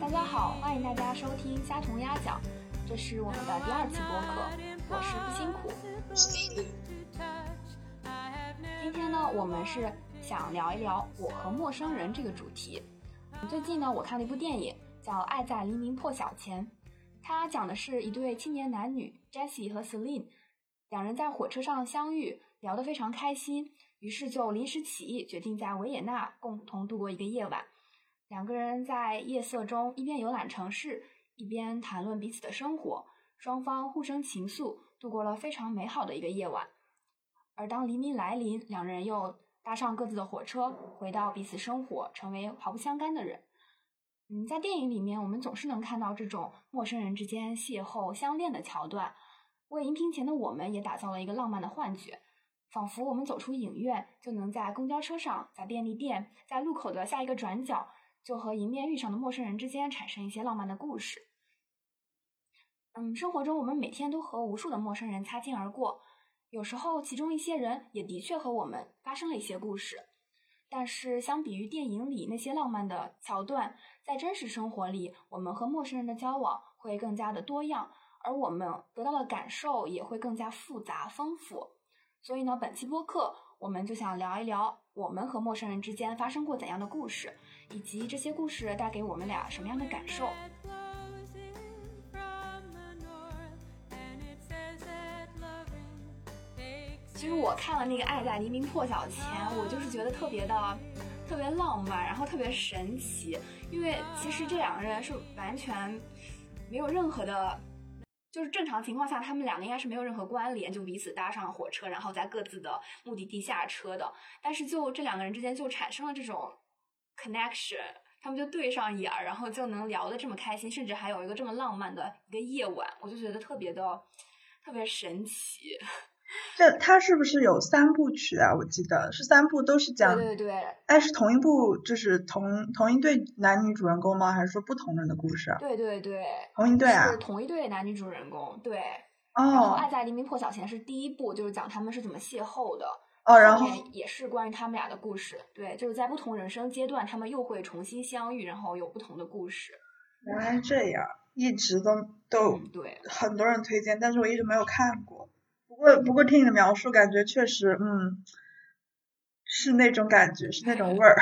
大家好，欢迎大家收听虾虫鸭讲，这是我们的第二期播客，我是不辛苦。今天呢，我们是想聊一聊我和陌生人这个主题。最近呢，我看了一部电影，叫《爱在黎明破晓前》，它讲的是一对青年男女 Jesse 和 Celine，两人在火车上相遇，聊得非常开心，于是就临时起意，决定在维也纳共同度过一个夜晚。两个人在夜色中一边游览城市，一边谈论彼此的生活，双方互生情愫，度过了非常美好的一个夜晚。而当黎明来临，两人又搭上各自的火车，回到彼此生活，成为毫不相干的人。嗯，在电影里面，我们总是能看到这种陌生人之间邂逅、相恋的桥段，为荧屏前的我们也打造了一个浪漫的幻觉，仿佛我们走出影院，就能在公交车上、在便利店、在路口的下一个转角，就和迎面遇上的陌生人之间产生一些浪漫的故事。嗯，生活中我们每天都和无数的陌生人擦肩而过，有时候其中一些人也的确和我们发生了一些故事。但是相比于电影里那些浪漫的桥段，在真实生活里，我们和陌生人的交往会更加的多样，而我们得到的感受也会更加复杂丰富。所以呢，本期播客我们就想聊一聊我们和陌生人之间发生过怎样的故事，以及这些故事带给我们俩什么样的感受。其实我看了那个《爱在黎明破晓前》，我就是觉得特别的、特别浪漫，然后特别神奇，因为其实这两个人是完全没有任何的，就是正常情况下，他们两个应该是没有任何关联，就彼此搭上火车，然后在各自的目的地下车的。但是就这两个人之间就产生了这种 connection，他们就对上眼儿，然后就能聊得这么开心，甚至还有一个这么浪漫的一个夜晚，我就觉得特别的、特别神奇。这它是不是有三部曲啊？我记得是三部，都是讲，对对对，哎，是同一部，就是同同一对男女主人公吗？还是说不同人的故事啊？对对对，同一对啊是？同一对男女主人公，对。然后《哦爱在黎明破晓前》是第一部，就是讲他们是怎么邂逅的。哦，然后也是关于他们俩的故事，对，就是在不同人生阶段，他们又会重新相遇，然后有不同的故事。原来这样，一直都都嗯，对，很多人推荐，但是我一直没有看过。不过不过听你的描述，感觉确实，嗯，是那种感觉，是那种味儿。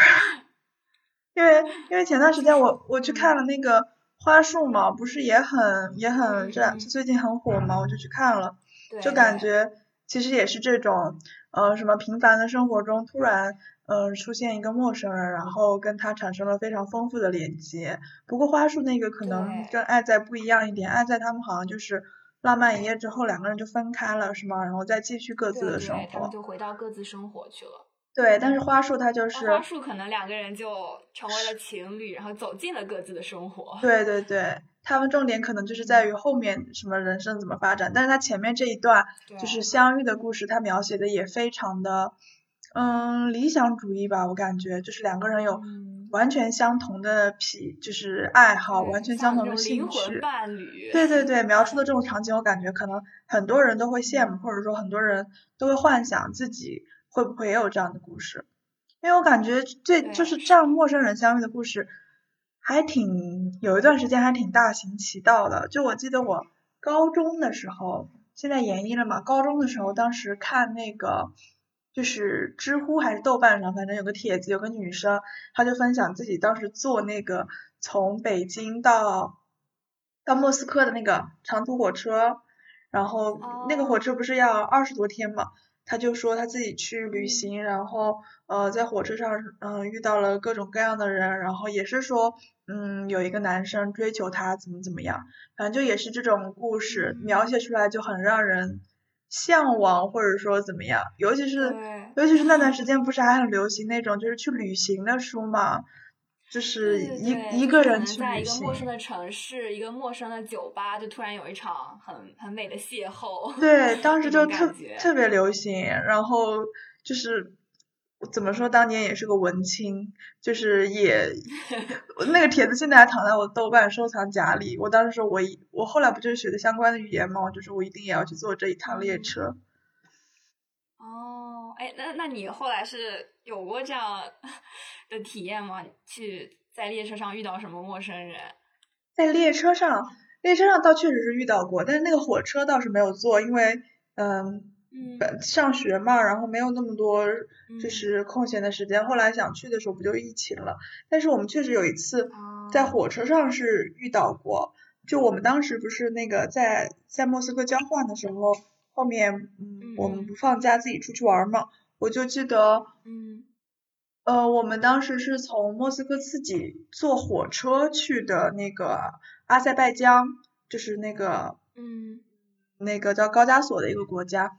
因为因为前段时间我我去看了那个花束嘛，不是也很也很这嗯最近很火嘛，我就去看了。就感觉其实也是这种，呃，什么平凡的生活中突然，呃，出现一个陌生人，然后跟他产生了非常丰富的连接。不过花束那个可能跟爱在不一样一点，爱在他们好像就是浪漫一夜之后两个人就分开了，是吗？然后再继续各自的生对，他们活。就回到各自生活去了。对，但是花束它就那是，花束可能两个人就成为了情侣，然后走进了各自的生活。对对对，他们重点可能就是在于后面什么人生怎么发展，但是他前面这一段就是相遇的故事，他描写的也非常的，嗯，理想主义吧，我感觉就是两个人有嗯完全相同的癖，就是爱好，完全相同的兴魂趣。伴侣。对对对，描述的这种场景，我感觉可能很多人都会羡慕，或者说很多人都会幻想自己会不会也有这样的故事。因为我感觉这就是这样陌生人相遇的故事，还挺有一段时间还挺大行其道的。就我记得我高中的时候，现在研一了嘛，高中的时候当时看那个就是知乎还是豆瓣上，反正有个帖子，有个女生，她就分享自己当时坐那个从北京到到莫斯科的那个长途火车，然后那个火车不是要二十多天嘛，她就说她自己去旅行，然后呃在火车上嗯、呃遇到了各种各样的人，然后也是说嗯有一个男生追求她怎么怎么样，反正就也是这种故事描写出来就很让人向往或者说怎么样，尤其是尤其是那段时 间不是还很流行那种就是去旅行的书嘛，就是一一个人去能在一个。陌生的城市，一个陌生的酒吧，就突然有一场很很美的邂逅。对，当 时就特特别流行，然后就是怎么说，当年也是个文青，就是也那个帖子现在还躺在我豆瓣收藏夹里。我当时说我一我后来不就是学的相关的语言嘛，我就是我一定也要去坐这一趟列车。哦，哎，那那你后来是有过这样的体验吗？去在列车上遇到什么陌生人？在列车上，列车上倒确实是遇到过，但是那个火车倒是没有坐，因为嗯。本上学嘛，然后没有那么多就是空闲的时间。后来想去的时候，不就疫情了？但是我们确实有一次在火车上是遇到过。就我们当时不是那个在在莫斯科交换的时候，后面嗯我们不放假自己出去玩嘛，我就记得嗯呃我们当时是从莫斯科自己坐火车去的那个阿塞拜疆，就是那个嗯那个叫高加索的一个国家。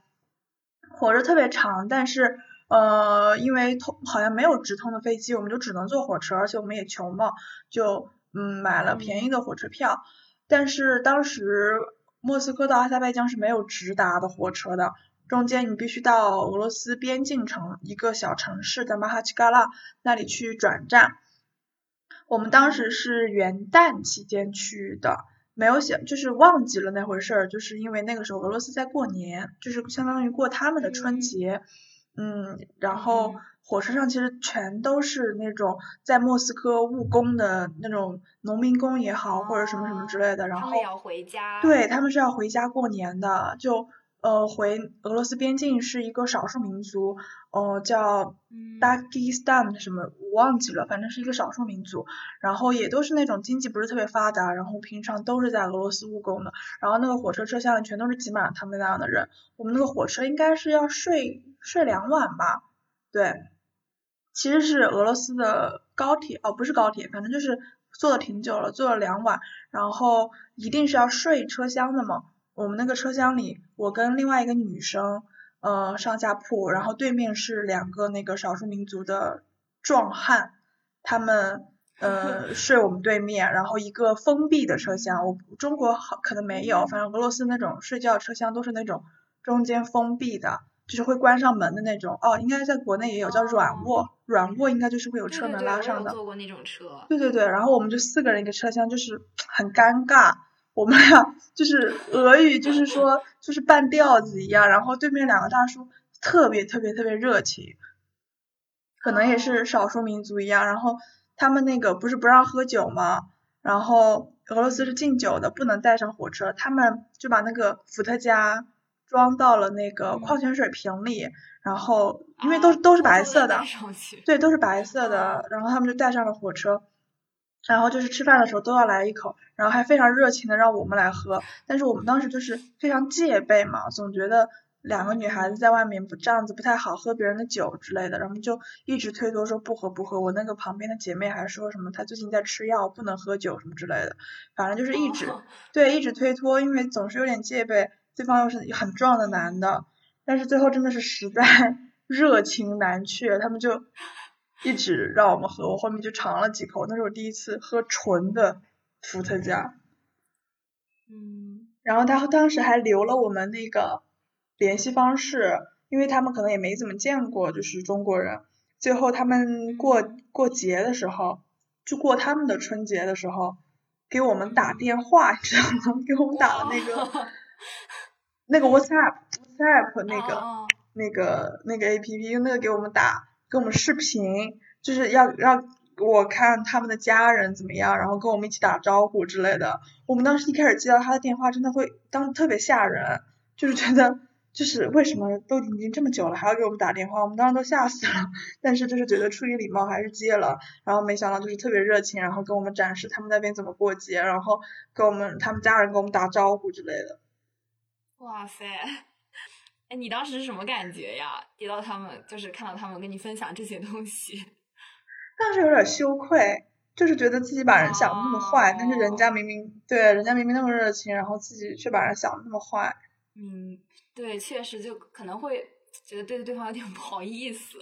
火车特别长，但是呃，因为通好像没有直通的飞机，我们就只能坐火车，而且我们也穷嘛，就嗯买了便宜的火车票。但是当时莫斯科到阿塞拜疆是没有直达的火车的，中间你必须到俄罗斯边境城一个小城市的马哈奇嘎拉那里去转站。我们当时是元旦期间去的。没有想，就是忘记了那回事儿，就是因为那个时候俄罗斯在过年，就是相当于过他们的春节，嗯，然后火车上其实全都是那种在莫斯科务工的那种农民工也好，或者什么什么之类的，然后要回家，对他们是要回家过年的，就。呃，回俄罗斯边境是一个少数民族，呃，叫 Dagestan 什么，我忘记了，反正是一个少数民族，然后也都是那种经济不是特别发达，然后平常都是在俄罗斯务工的，然后那个火车车厢里全都是挤满了他们那样的人，我们那个火车应该是要睡睡两晚吧，对，其实是俄罗斯的高铁，哦，不是高铁，反正就是坐的挺久了，坐了两晚，然后一定是要睡车厢的嘛。我们那个车厢里，我跟另外一个女生，呃，上下铺，然后对面是两个那个少数民族的壮汉，他们呃 睡我们对面，然后一个封闭的车厢，我中国好可能没有，反正俄罗斯那种睡觉车厢都是那种中间封闭的，就是会关上门的那种，哦，应该在国内也有叫软卧，软卧应该就是会有车门拉上的，坐过那种车，对对对，然后我们就四个人一个车厢，就是很尴尬。我们俩就是俄语，就是说就是半吊子一样，然后对面两个大叔特别特别特别热情，可能也是少数民族一样，然后他们那个不是不让喝酒吗？然后俄罗斯是禁酒的，不能带上火车，他们就把那个伏特加装到了那个矿泉水瓶里，然后因为都是都是白色的，对，都是白色的，然后他们就带上了火车。然后就是吃饭的时候都要来一口，然后还非常热情的让我们来喝，但是我们当时就是非常戒备嘛，总觉得两个女孩子在外面不这样子不太好，喝别人的酒之类的，然后就一直推脱说不喝不喝。我那个旁边的姐妹还说什么她最近在吃药，不能喝酒什么之类的，反正就是一直对一直推脱，因为总是有点戒备，对方又是很壮的男的，但是最后真的是实在 热情难却，他们就。一直让我们喝，我后面就尝了几口，那是我第一次喝纯的伏特加。嗯。然后他当时还留了我们那个联系方式，因为他们可能也没怎么见过，就是中国人。最后他们过过节的时候，就过他们的春节的时候，给我们打电话，你知道吗？给我们打了那个 那个 WhatsApp，WhatsApp 那个那个那个 APP，用那个给我们打。跟我们视频，就是要让我看他们的家人怎么样，然后跟我们一起打招呼之类的。我们当时一开始接到他的电话，真的会当特别吓人，就是觉得就是为什么都已经这么久了还要给我们打电话，我们当时都吓死了。但是就是觉得出于礼貌还是接了，然后没想到就是特别热情，然后跟我们展示他们那边怎么过节，然后跟我们他们家人跟我们打招呼之类的。哇塞！哎，你当时是什么感觉呀？接到他们，就是看到他们跟你分享这些东西，当时有点羞愧，就是觉得自己把人想的那么坏，但是人家明明对，人家明明那么热情，然后自己却把人想的那么坏。嗯，对，确实就可能会觉得对对方有点 不好意思。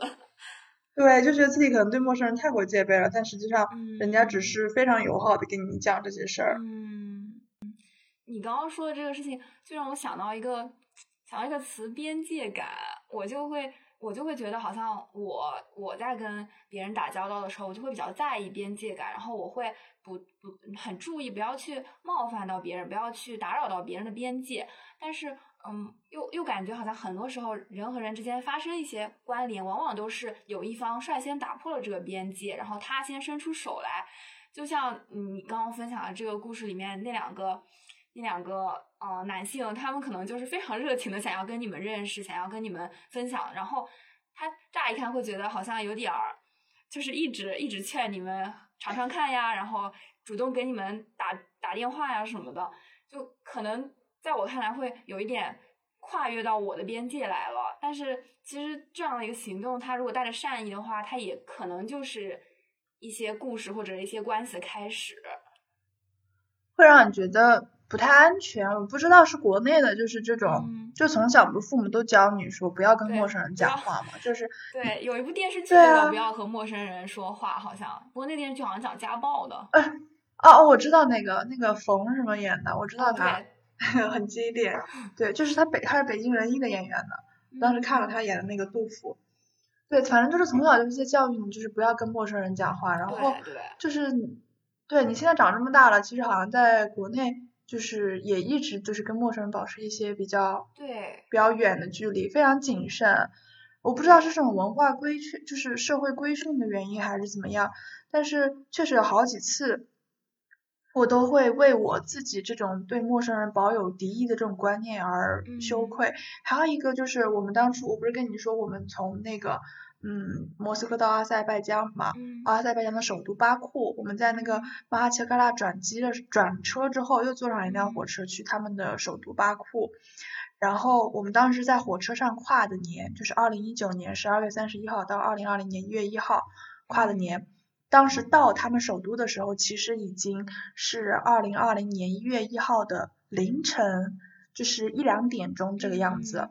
对，就觉得自己可能对陌生人太过戒备了，但实际上人家只是非常友好的跟你讲这些事儿。嗯，你刚刚说的这个事情，就让我想到一个。想到一个词“边界感”，我就会我就会觉得好像我我在跟别人打交道的时候，我就会比较在意边界感，然后我会不不很注意不要去冒犯到别人，不要去打扰到别人的边界。但是，嗯，又又感觉好像很多时候人和人之间发生一些关联，往往都是有一方率先打破了这个边界，然后他先伸出手来。就像你刚刚分享的这个故事里面那两个那两个呃男性，他们可能就是非常热情的想要跟你们认识，想要跟你们分享，然后他乍一看会觉得好像有点儿，就是一直一直劝你们尝尝看呀，然后主动给你们打打电话呀什么的，就可能在我看来会有一点跨越到我的边界来了。但是其实这样的一个行动，他如果带着善意的话，他也可能就是一些故事或者一些关系的开始。会让你觉得不太安全。我不知道是国内的，就是这种，嗯。就从小不是父母都教你说不要跟陌生人讲话嘛，就是 对，有一部电视剧对不要和陌生人说话》，好像，不过那电视剧好像讲家暴的。哦，哦我知道那个那个冯什么演的，我知道他对，很经典，对，就是他北他是北京人艺的演员的，当时看了他演的那个杜甫，对，反正就是从小就是在教育你，就是不要跟陌生人讲话，然后就是你对你现在长这么大了，其实好像在国内就是也一直就是跟陌生人保持一些比较对，比较远的距离，非常谨慎。我不知道是这种文化规训，就是社会规训的原因还是怎么样，但是确实有好几次，我都会为我自己这种对陌生人保有敌意的这种观念而羞嗯愧。还有一个就是我们当初，我不是跟你说我们从那个嗯莫斯科到阿塞拜疆嘛，嗯阿塞拜疆的首都巴库，我们在那个马哈切嘎拉转机的转车之后，又坐上一辆火车去他们的首都巴库。然后我们当时在火车上跨的年，就是二零一九年十二月三十一号到二零二零年一月一号跨的年。当时到他们首都的时候，其实已经是二零二零年一月一号的凌晨，就是一两点钟这个样子。嗯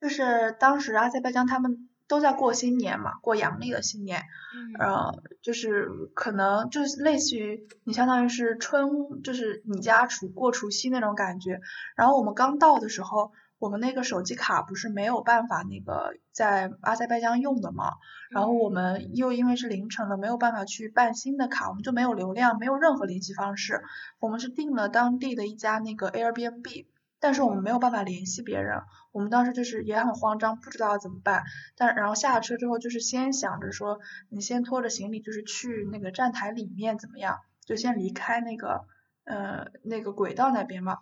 就是当时阿塞拜疆他们都在过新年嘛，过阳历的新年。嗯呃，就是可能就是类似于你相当于是春，就是你家除过除夕那种感觉。然后我们刚到的时候，我们那个手机卡不是没有办法那个在阿塞拜疆用的嘛，然后我们又因为是凌晨了，没有办法去办新的卡，我们就没有流量，没有任何联系方式。我们是订了当地的一家那个 Airbnb。但是我们没有办法联系别人，我们当时就是也很慌张，不知道怎么办。但然后下了车之后，就是先想着说，你先拖着行李，就是去那个站台里面怎么样，就先离开那个呃那个轨道那边嘛。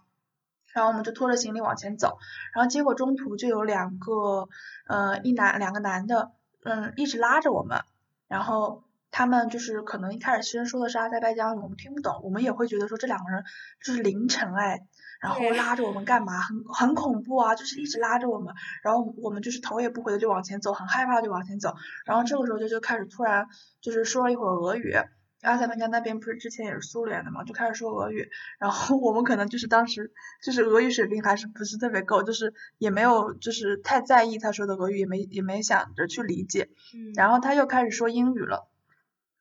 然后我们就拖着行李往前走，然后结果中途就有两个呃一男两个男的，嗯一直拉着我们，然后他们就是可能一开始先说的是阿塞拜疆语，我们听不懂，我们也会觉得说这两个人就是凌晨哎。然后拉着我们干嘛？很很恐怖啊！就是一直拉着我们，然后我们就是头也不回的就往前走，很害怕就往前走。然后这个时候就就开始突然就是说了一会儿俄语，阿塞拜疆那边不是之前也是苏联的嘛，就开始说俄语。然后我们可能就是当时就是俄语水平还是不是特别够，就是也没有就是太在意他说的俄语，也没也没想着去理解。嗯然后他又开始说英语了，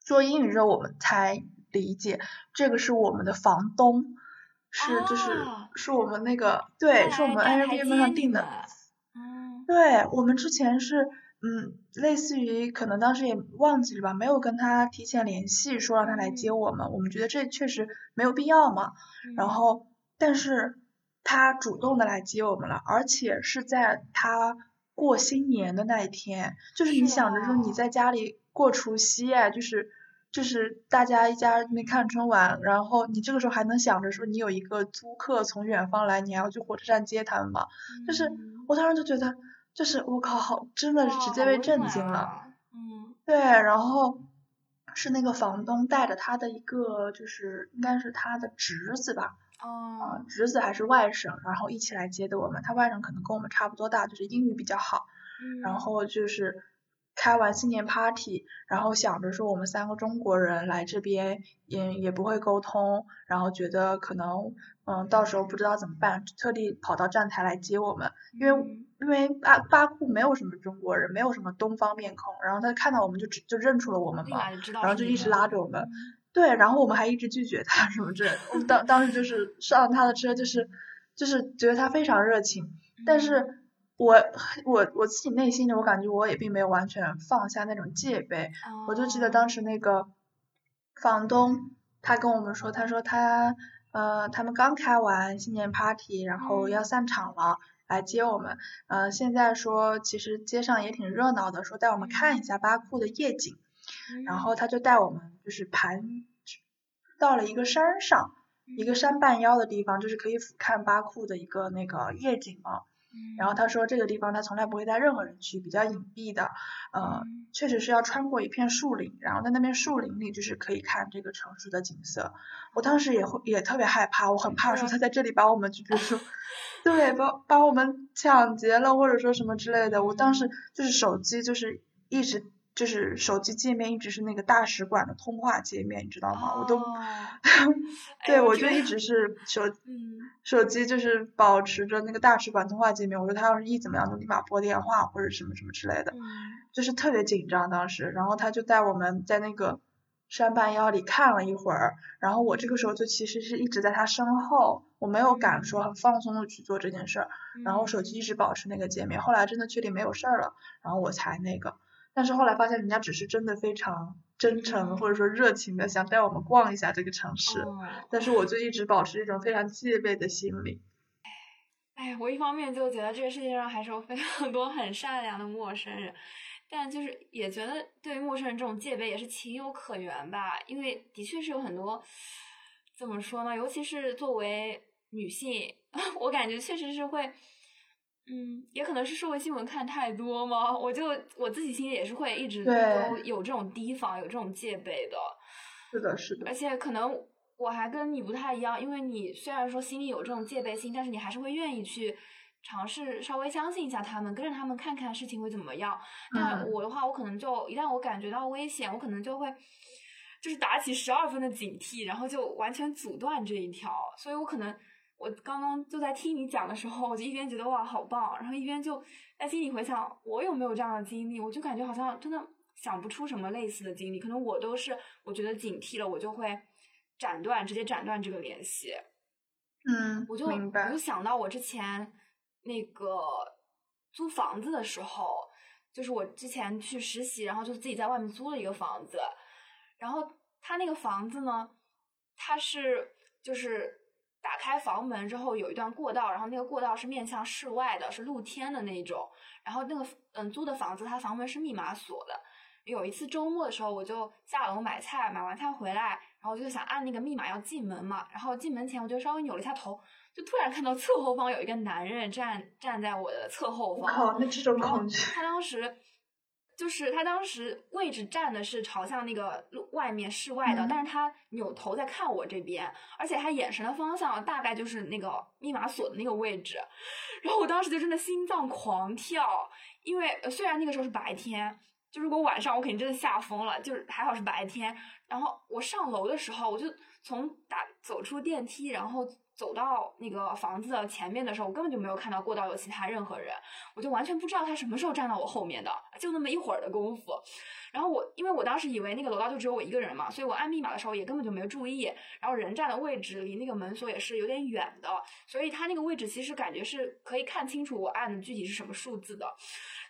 说英语之后我们才理解，这个是我们的房东，是就是、啊是我们那个对，是我们 Airbnb 上订的。嗯对，我们之前是，嗯，类似于可能当时也忘记了吧，没有跟他提前联系说让他来接嗯我们，我们觉得这确实没有必要嘛。然嗯后，但是他主动的来接我们了，而且是在他过新年的那一天，就是你想着说你在家里过除夕哎，就是就是大家一家人那看春晚，然后你这个时候还能想着说你有一个租客从远方来，你还要去火车站接他们吗？就是嗯我当时就觉得，就是我靠，好，真的是直接被震惊了。啊嗯对，然后是那个房东带着他的一个，就是应该是他的侄子吧，哦呃，侄子还是外甥，然后一起来接的我们。他外甥可能跟我们差不多大，就是英语比较好。然嗯后就是开完新年 party，然后想着说我们三个中国人来这边也也不会沟通，然后觉得可能嗯到时候不知道怎么办，特地跑到站台来接我们，因为嗯因为巴巴库没有什么中国人，没有什么东方面孔，然后他看到我们就只就认出了我们嘛，然后就一直拉着我们。嗯对，然后我们还一直拒绝他什么之类的。我们当当时就是上他的车，就是就是觉得他非常热情，但是我我我自己内心的我感觉我也并没有完全放下那种戒备，我就记得当时那个房东他跟我们说，他说他呃他们刚开完新年 party，然后要散场了。来接我们，呃，现在说其实街上也挺热闹的，说带我们看一下巴库的夜景，然后他就带我们就是盘到了一个山上，一个山半腰的地方，就是可以俯瞰巴库的一个那个夜景嘛。然后他说这个地方他从来不会带任何人去，比较隐蔽的，呃，确实是要穿过一片树林，然后在那边树林里就是可以看这个城市的景色。我当时也会也特别害怕，我很怕说他在这里把我们就比如说。对，把把我们抢劫了，或者说什么之类的。我当时就是手机，就是一直就是手机界面一直是那个大使馆的通话界面，你知道吗？我都，对我就一直是手手机就是保持着那个大使馆通话界面。我说他要是一怎么样，就立马拨电话或者什么什么之类的，就是特别紧张当时。然后他就带我们在那个。山半腰里看了一会儿，然后我这个时候就其实是一直在他身后，我没有敢说很放松的去做这件事儿，然后手机一直保持那个界面。后来真的确定没有事儿了，然后我才那个，但是后来发现人家只是真的非常真诚或者说热情的想带我们逛一下这个城市，但是我就一直保持一种非常戒备的心理。哎，我一方面就觉得这个世界上还是有非常多很善良的陌生人。但就是也觉得对于陌生人这种戒备也是情有可原吧，因为的确是有很多怎么说呢？尤其是作为女性，我感觉确实是会，嗯，也可能是社会新闻看太多吗，我就我自己心里也是会一直都有这种提防、有这种戒备的。是的，是的。而且可能我还跟你不太一样，因为你虽然说心里有这种戒备心，但是你还是会愿意去。尝试稍微相信一下他们，跟着他们看看事情会怎么样。但我的话，我可能就一旦我感觉到危险，我可能就会就是打起十二分的警惕，然后就完全阻断这一条。所以我可能我刚刚就在听你讲的时候，我就一边觉得哇好棒，然后一边就在心里回想我有没有这样的经历。我就感觉好像真的想不出什么类似的经历，可能我都是我觉得警惕了，我就会斩断，直接斩断这个联系。嗯，我就我就想到我之前。那个租房子的时候，就是我之前去实习，然后就自己在外面租了一个房子，然后他那个房子呢，他是就是打开房门之后有一段过道，然后那个过道是面向室外的，是露天的那种，然后那个嗯租的房子，它房门是密码锁的。有一次周末的时候，我就下楼买菜，买完菜回来，然后我就想按那个密码要进门嘛，然后进门前我就稍微扭了一下头。就突然看到侧后方有一个男人站站在我的侧后方，靠，那这种恐惧。他当时就是他当时位置站的是朝向那个路外面室外的，但是他扭头在看我这边，而且他眼神的方向大概就是那个密码锁的那个位置。然后我当时就真的心脏狂跳，因为虽然那个时候是白天，就如果晚上我肯定真的吓疯了，就是还好是白天。然后我上楼的时候，我就从打走出电梯，然后。走到那个房子的前面的时候，我根本就没有看到过道有其他任何人，我就完全不知道他什么时候站到我后面的，就那么一会儿的功夫。然后我，因为我当时以为那个楼道就只有我一个人嘛，所以我按密码的时候也根本就没注意。然后人站的位置离那个门锁也是有点远的，所以他那个位置其实感觉是可以看清楚我按的具体是什么数字的。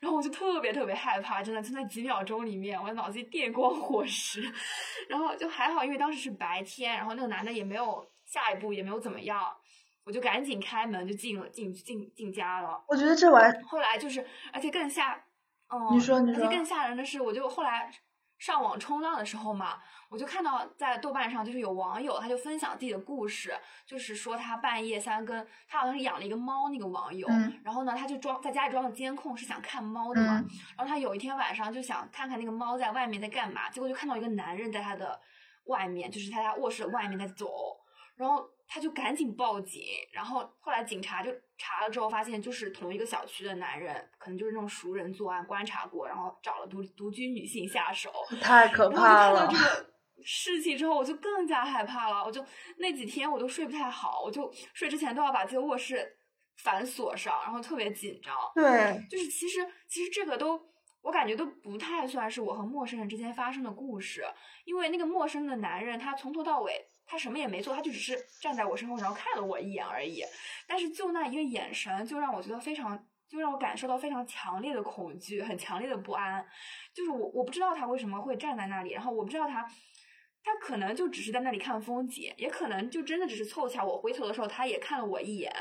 然后我就特别特别害怕，真的就在几秒钟里面，我的脑子里电光火石。然后就还好，因为当时是白天，然后那个男的也没有。下一步也没有怎么样，我就赶紧开门就进了进进进家了。我觉得这玩后来就是，而且更吓，嗯，你说你说，而且更吓人的是，我就后来上网冲浪的时候嘛，我就看到在豆瓣上就是有网友他就分享自己的故事，就是说他半夜三更，他好像是养了一个猫，那个网友，然后呢他就装在家里装了监控是想看猫的嘛，然后他有一天晚上就想看看那个猫在外面在干嘛，结果就看到一个男人在他的外面，就是他家卧室的外面在走。然后他就赶紧报警，然后后来警察就查了之后，发现就是同一个小区的男人，可能就是那种熟人作案，观察过，然后找了独独居女性下手，太可怕了。这个 事情之后，我就更加害怕了，我就那几天我都睡不太好，我就睡之前都要把这个卧室反锁上，然后特别紧张。对，就是其实其实这个都我感觉都不太算是我和陌生人之间发生的故事，因为那个陌生的男人他从头到尾。他什么也没做，他就只是站在我身后，然后看了我一眼而已。但是就那一个眼神，就让我觉得非常就让我感受到非常强烈的恐惧，很强烈的不安。就是我我不知道他为什么会站在那里，然后我不知道他，他可能就只是在那里看风景，也可能就真的只是凑巧，我回头的时候他也看了我一眼，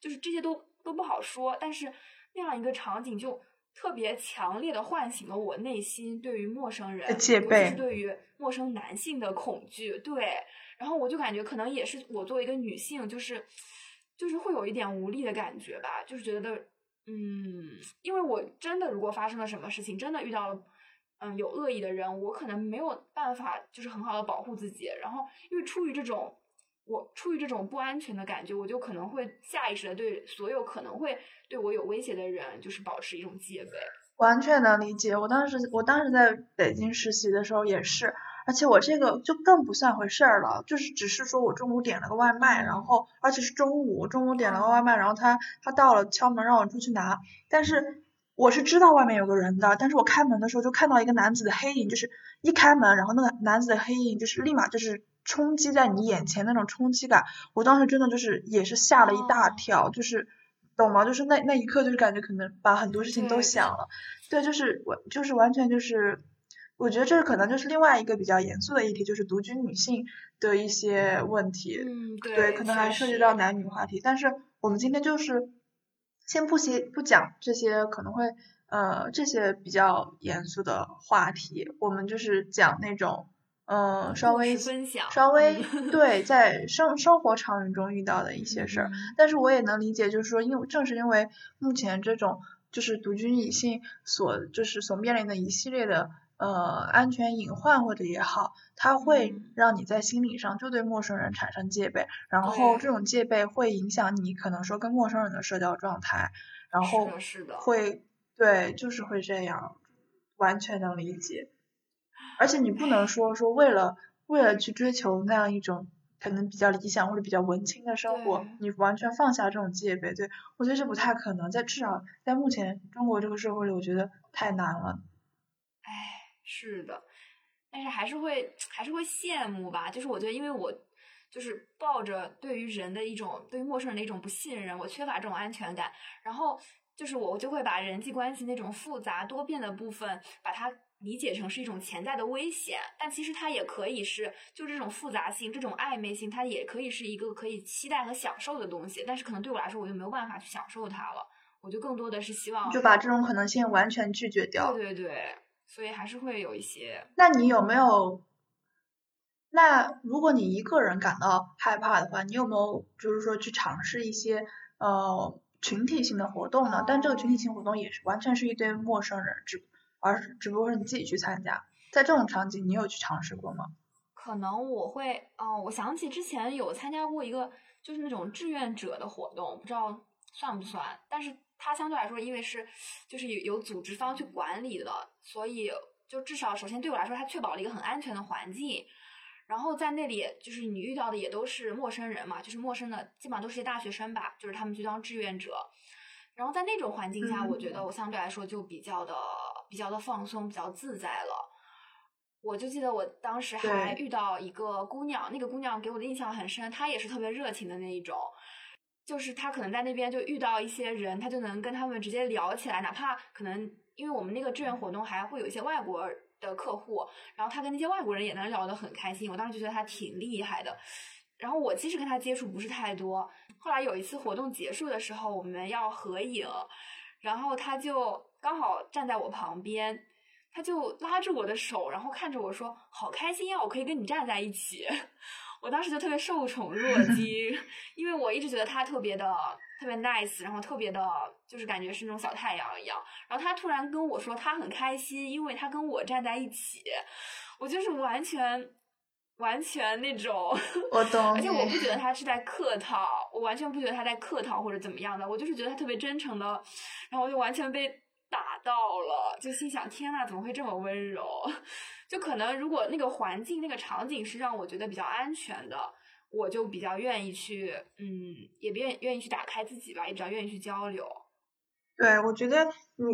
就是这些都都不好说。但是那样一个场景就特别强烈的唤醒了我内心对于陌生人，尤其是对于陌生男性的恐惧。对，然后我就感觉可能也是我作为一个女性，就是就是会有一点无力的感觉吧，就是觉得。嗯，因为我真的如果发生了什么事情，真的遇到了嗯有恶意的人，我可能没有办法就是很好的保护自己。然后因为出于这种我出于这种不安全的感觉，我就可能会下意识的对所有可能会对我有威胁的人，就是保持一种戒备。完全能理解，我当时我当时在北京实习的时候也是。而且我这个就更不算回事儿了，就是只是说我中午点了个外卖，然后而且是中午，中午点了个外卖，然后他他到了敲门让我出去拿，但是我是知道外面有个人的，但是我开门的时候就看到一个男子的黑影，就是一开门，然后那个男子的黑影就是立马就是冲击在你眼前那种冲击感，我当时真的就是也是吓了一大跳，就是懂吗？就是那那一刻就是感觉可能把很多事情都想了，对，就是完就是完全就是。我觉得这可能就是另外一个比较严肃的议题，就是独居女性的一些问题。嗯，对，可能还涉及到男女话题。但是我们今天就是先不写不讲这些可能会呃这些比较严肃的话题，我们就是讲那种嗯稍微稍微对在生生活场景中遇到的一些事儿。但是我也能理解，就是说，因为正是因为目前这种就是独居女性所就是所面临的一系列的。呃，安全隐患或者也好，它会让你在心理上就对陌生人产生戒备，然后这种戒备会影响你可能说跟陌生人的社交状态，然后会对，就是会这样，完全能理解。而且你不能说说为了为了去追求那样一种可能比较理想或者比较文青的生活，你完全放下这种戒备，对我觉得这不太可能，在至少在目前中国这个社会里，我觉得太难了。是的，但是还是会还是会羡慕吧。就是我觉得，因为我就是抱着对于人的一种对于陌生人的一种不信任，我缺乏这种安全感。然后就是我就会把人际关系那种复杂多变的部分，把它理解成是一种潜在的危险。但其实它也可以是，就这种复杂性、这种暧昧性，它也可以是一个可以期待和享受的东西。但是可能对我来说，我就没有办法去享受它了。我就更多的是希望就把这种可能性完全拒绝掉。对对对。所以还是会有一些。那你有没有？那如果你一个人感到害怕的话，你有没有就是说去尝试一些呃群体性的活动呢？但这个群体性活动也是完全是一堆陌生人，只而只不过是你自己去参加。在这种场景，你有去尝试过吗？可能我会哦，我想起之前有参加过一个就是那种志愿者的活动，不知道算不算，但是。它相对来说，因为是就是有有组织方去管理的，所以就至少首先对我来说，它确保了一个很安全的环境。然后在那里，就是你遇到的也都是陌生人嘛，就是陌生的，基本上都是些大学生吧，就是他们去当志愿者。然后在那种环境下，我觉得我相对来说就比较的比较的放松，比较自在了。我就记得我当时还遇到一个姑娘，那个姑娘给我的印象很深，她也是特别热情的那一种。就是她可能在那边就遇到一些人，她就能跟他们直接聊起来，哪怕可能因为我们那个志愿活动还会有一些外国的客户，然后他跟那些外国人也能聊得很开心。我当时就觉得他挺厉害的。然后我其实跟他接触不是太多，后来有一次活动结束的时候，我们要合影，然后他就刚好站在我旁边，他就拉着我的手，然后看着我说：“好开心呀，我可以跟你站在一起。” 我当时就特别受宠若 惊，因为我一直觉得他特别的特别 nice，然后特别的，就是感觉是那种小太阳一样。然后他突然跟我说他很开心，因为他跟我站在一起，我就是完全完全那种，我懂。而且我不觉得他是在客套，我完全不觉得他在客套或者怎么样的，我就是觉得他特别真诚的，然后我就完全被打到了，就心想天呐，怎么会这么温柔？就可能，如果那个环境、那个场景是让我觉得比较安全的，我就比较愿意去，嗯，也愿愿意去打开自己吧，也比较愿意去交流。对，我觉得你，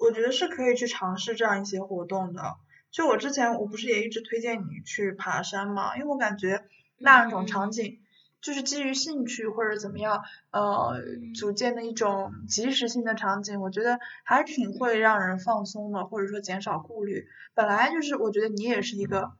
我觉得是可以去尝试这样一些活动的。就我之前，我不是也一直推荐你去爬山嘛？因为我感觉那种场景，就是基于兴趣或者怎么样，呃，组建的一种即时性的场景，我觉得还挺会让人放松的，或者说减少顾虑。本来就是我觉得你也是一个，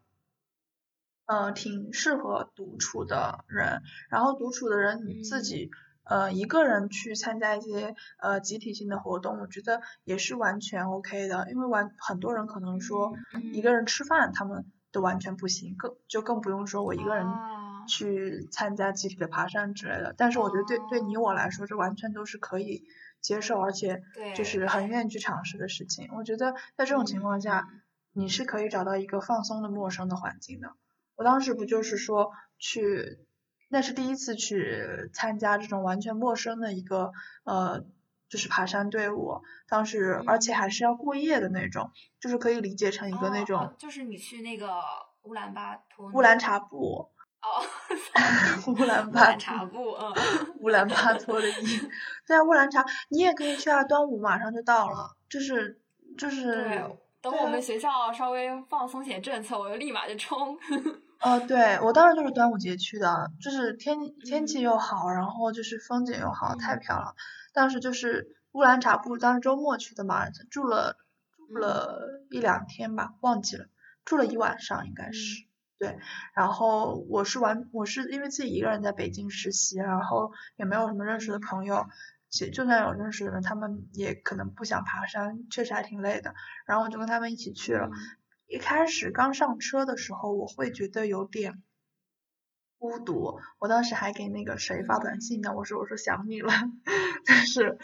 呃，挺适合独处的人，然后独处的人你自己。呃，一个人去参加一些呃集体性的活动，我觉得也是完全 OK 的，因为完很多人可能说一个人吃饭他们都完全不行，更就更不用说我一个人去参加集体的爬山之类的。但是我觉得对对你我来说，这完全都是可以接受，而且就是很愿意去尝试的事情。我觉得在这种情况下，你是可以找到一个放松的陌生的环境的。我当时不就是说去。那是第一次去参加这种完全陌生的一个呃，就是爬山队伍。当时而且还是要过夜的那种，就是可以理解成一个那种。就是你去那个乌兰巴托。乌兰察布。哦。乌兰巴。察布，嗯。乌兰巴托的伊。在乌兰察，你也可以去啊！端午马上就到了，就是就是。等我们学校稍微放松些政策，我就立马就冲。哦，对，我当时就是端午节去的，就是天天气又好，然后就是风景又好，太漂亮。当时就是乌兰察布，当时周末去的嘛，住了住了一两天吧，忘记了，住了一晚上应该是。对，然后我是完，我是因为自己一个人在北京实习，然后也没有什么认识的朋友，其就算有认识的人，他们也可能不想爬山，确实还挺累的，然后我就跟他们一起去了。一开始刚上车的时候，我会觉得有点孤独。我当时还给那个谁发短信呢，我说我说想你了，但是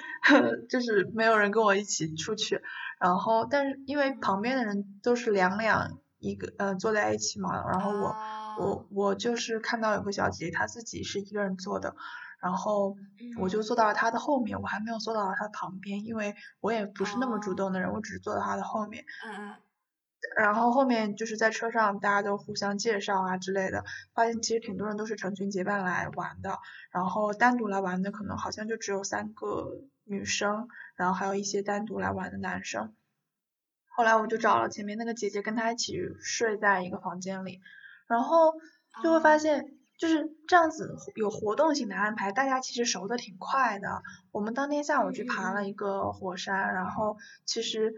就是没有人跟我一起出去。然后，但是因为旁边的人都是两两一个呃坐在一起嘛，然后我我我就是看到有个小姐姐她自己是一个人坐的，然后我就坐到了她的后面，我还没有坐到她旁边，因为我也不是那么主动的人，我只是坐到她的后面。嗯嗯。然后后面就是在车上，大家都互相介绍啊之类的，发现其实挺多人都是成群结伴来玩的，然后单独来玩的可能好像就只有三个女生，然后还有一些单独来玩的男生。后来我就找了前面那个姐姐，跟她一起睡在一个房间里，然后就会发现就是这样子有活动性的安排，大家其实熟的挺快的。我们当天下午去爬了一个火山，然后其实。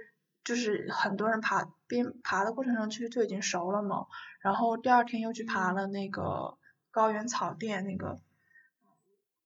就是很多人爬边爬的过程中，其实就已经熟了嘛。然后第二天又去爬了那个高原草甸，那个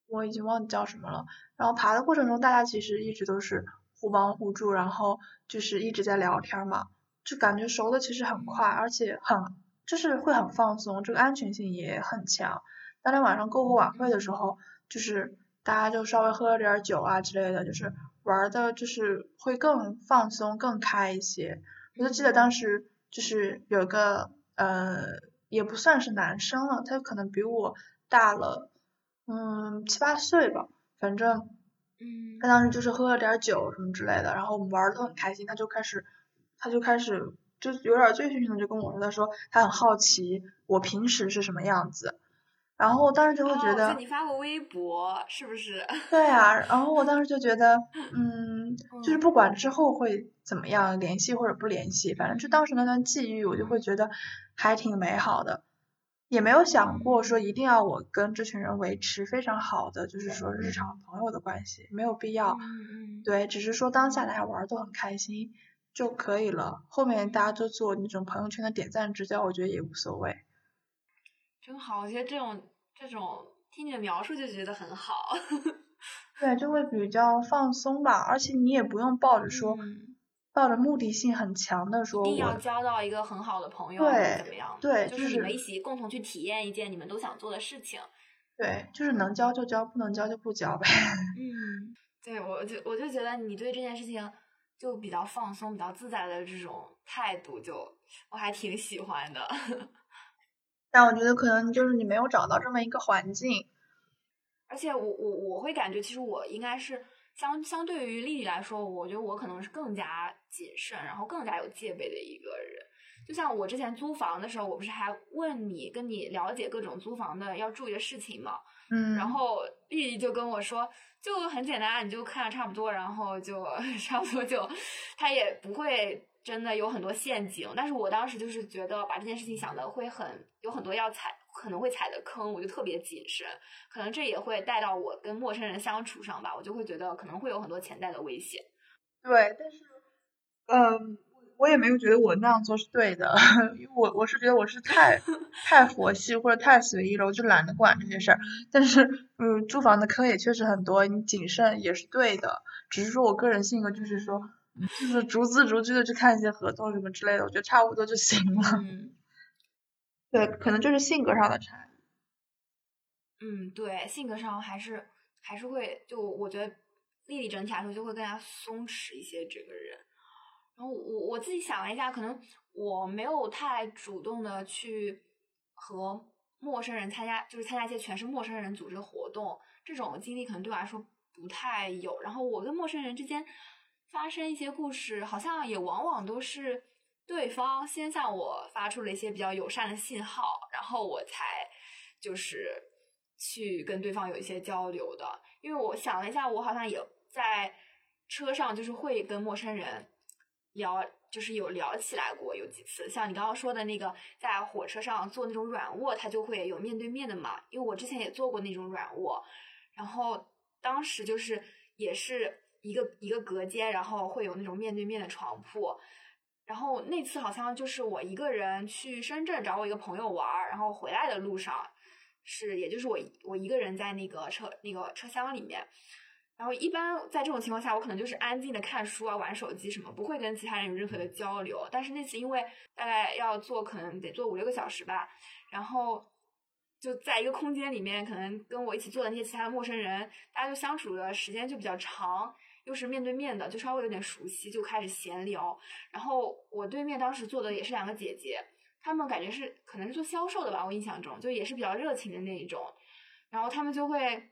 我已经忘记叫什么了。然后爬的过程中，大家其实一直都是互帮互助，然后就是一直在聊天嘛，就感觉熟的其实很快，而且很就是会很放松，这个安全性也很强。当天晚上篝火晚会的时候，就是大家就稍微喝了点酒啊之类的，就是。玩的就是会更放松、更开一些。我就记得当时就是有个呃，也不算是男生了，他可能比我大了嗯七八岁吧，反正嗯，他当时就是喝了点酒什么之类的，然后我们玩的都很开心，他就开始他就开始就有点醉醺醺的就跟我说，他说他很好奇我平时是什么样子。然后我当时就会觉得，你发过微博是不是？对啊，然后我当时就觉得，嗯，就是不管之后会怎么样联系或者不联系，反正就当时那段际遇，我就会觉得还挺美好的，也没有想过说一定要我跟这群人维持非常好的，就是说日常朋友的关系，没有必要。对，只是说当下大家玩都很开心就可以了，后面大家都做那种朋友圈的点赞之交，我觉得也无所谓。真好，我觉得这种这种听你的描述就觉得很好。对，就会比较放松吧，而且你也不用抱着说，抱着目的性很强的说，一定要交到一个很好的朋友，对，怎么样？对，就是你们一起共同去体验一件你们都想做的事情。对，就是能交就交，不能交就不交呗。嗯，对，我就我就觉得你对这件事情就比较放松、比较自在的这种态度，就我还挺喜欢的。但我觉得可能就是你没有找到这么一个环境，而且我我我会感觉，其实我应该是相相对于丽丽来说，我觉得我可能是更加谨慎，然后更加有戒备的一个人。就像我之前租房的时候，我不是还问你，跟你了解各种租房的要注意的事情吗？嗯。然后丽丽就跟我说，就很简单，你就看差不多，然后就 差不多就，他也不会。真的有很多陷阱，但是我当时就是觉得把这件事情想的会很有很多要踩可能会踩的坑，我就特别谨慎。可能这也会带到我跟陌生人相处上吧，我就会觉得可能会有很多潜在的危险。对，但是，嗯，我也没有觉得我那样做是对的，因为我我是觉得我是太 太佛系或者太随意了，我就懒得管这些事儿。但是，嗯，住房的坑也确实很多，你谨慎也是对的。只是说我个人性格就是说，就是逐字逐句的去看一些合同什么之类的，我觉得差不多就行了。嗯对，可能就是性格上的差。嗯，对，性格上还是还是会，就我觉得丽丽整体来说就会更加松弛一些，这个人。然后我我自己想了一下，可能我没有太主动的去和陌生人参加，就是参加一些全是陌生人组织的活动，这种经历可能对我来说不太有。然后我跟陌生人之间发生一些故事，好像也往往都是对方先向我发出了一些比较友善的信号，然后我才就是去跟对方有一些交流的。因为我想了一下，我好像也在车上，就是会跟陌生人聊，就是有聊起来过有几次。像你刚刚说的那个，在火车上坐那种软卧，它就会有面对面的嘛。因为我之前也做过那种软卧，然后当时就是也是一个一个隔间，然后会有那种面对面的床铺。然后那次好像就是我一个人去深圳找我一个朋友玩儿，然后回来的路上是，也就是我我一个人在那个车那个车厢里面。然后一般在这种情况下，我可能就是安静的看书啊、玩手机什么，不会跟其他人有任何的交流。但是那次因为大概要坐，可能得坐五六个小时吧，然后就在一个空间里面，可能跟我一起坐的那些其他陌生人，大家就相处的时间就比较长，又是面对面的，就稍微有点熟悉，就开始闲聊。然后我对面当时坐的也是两个姐姐，她们感觉是可能是做销售的吧，我印象中就也是比较热情的那一种。然后她们就会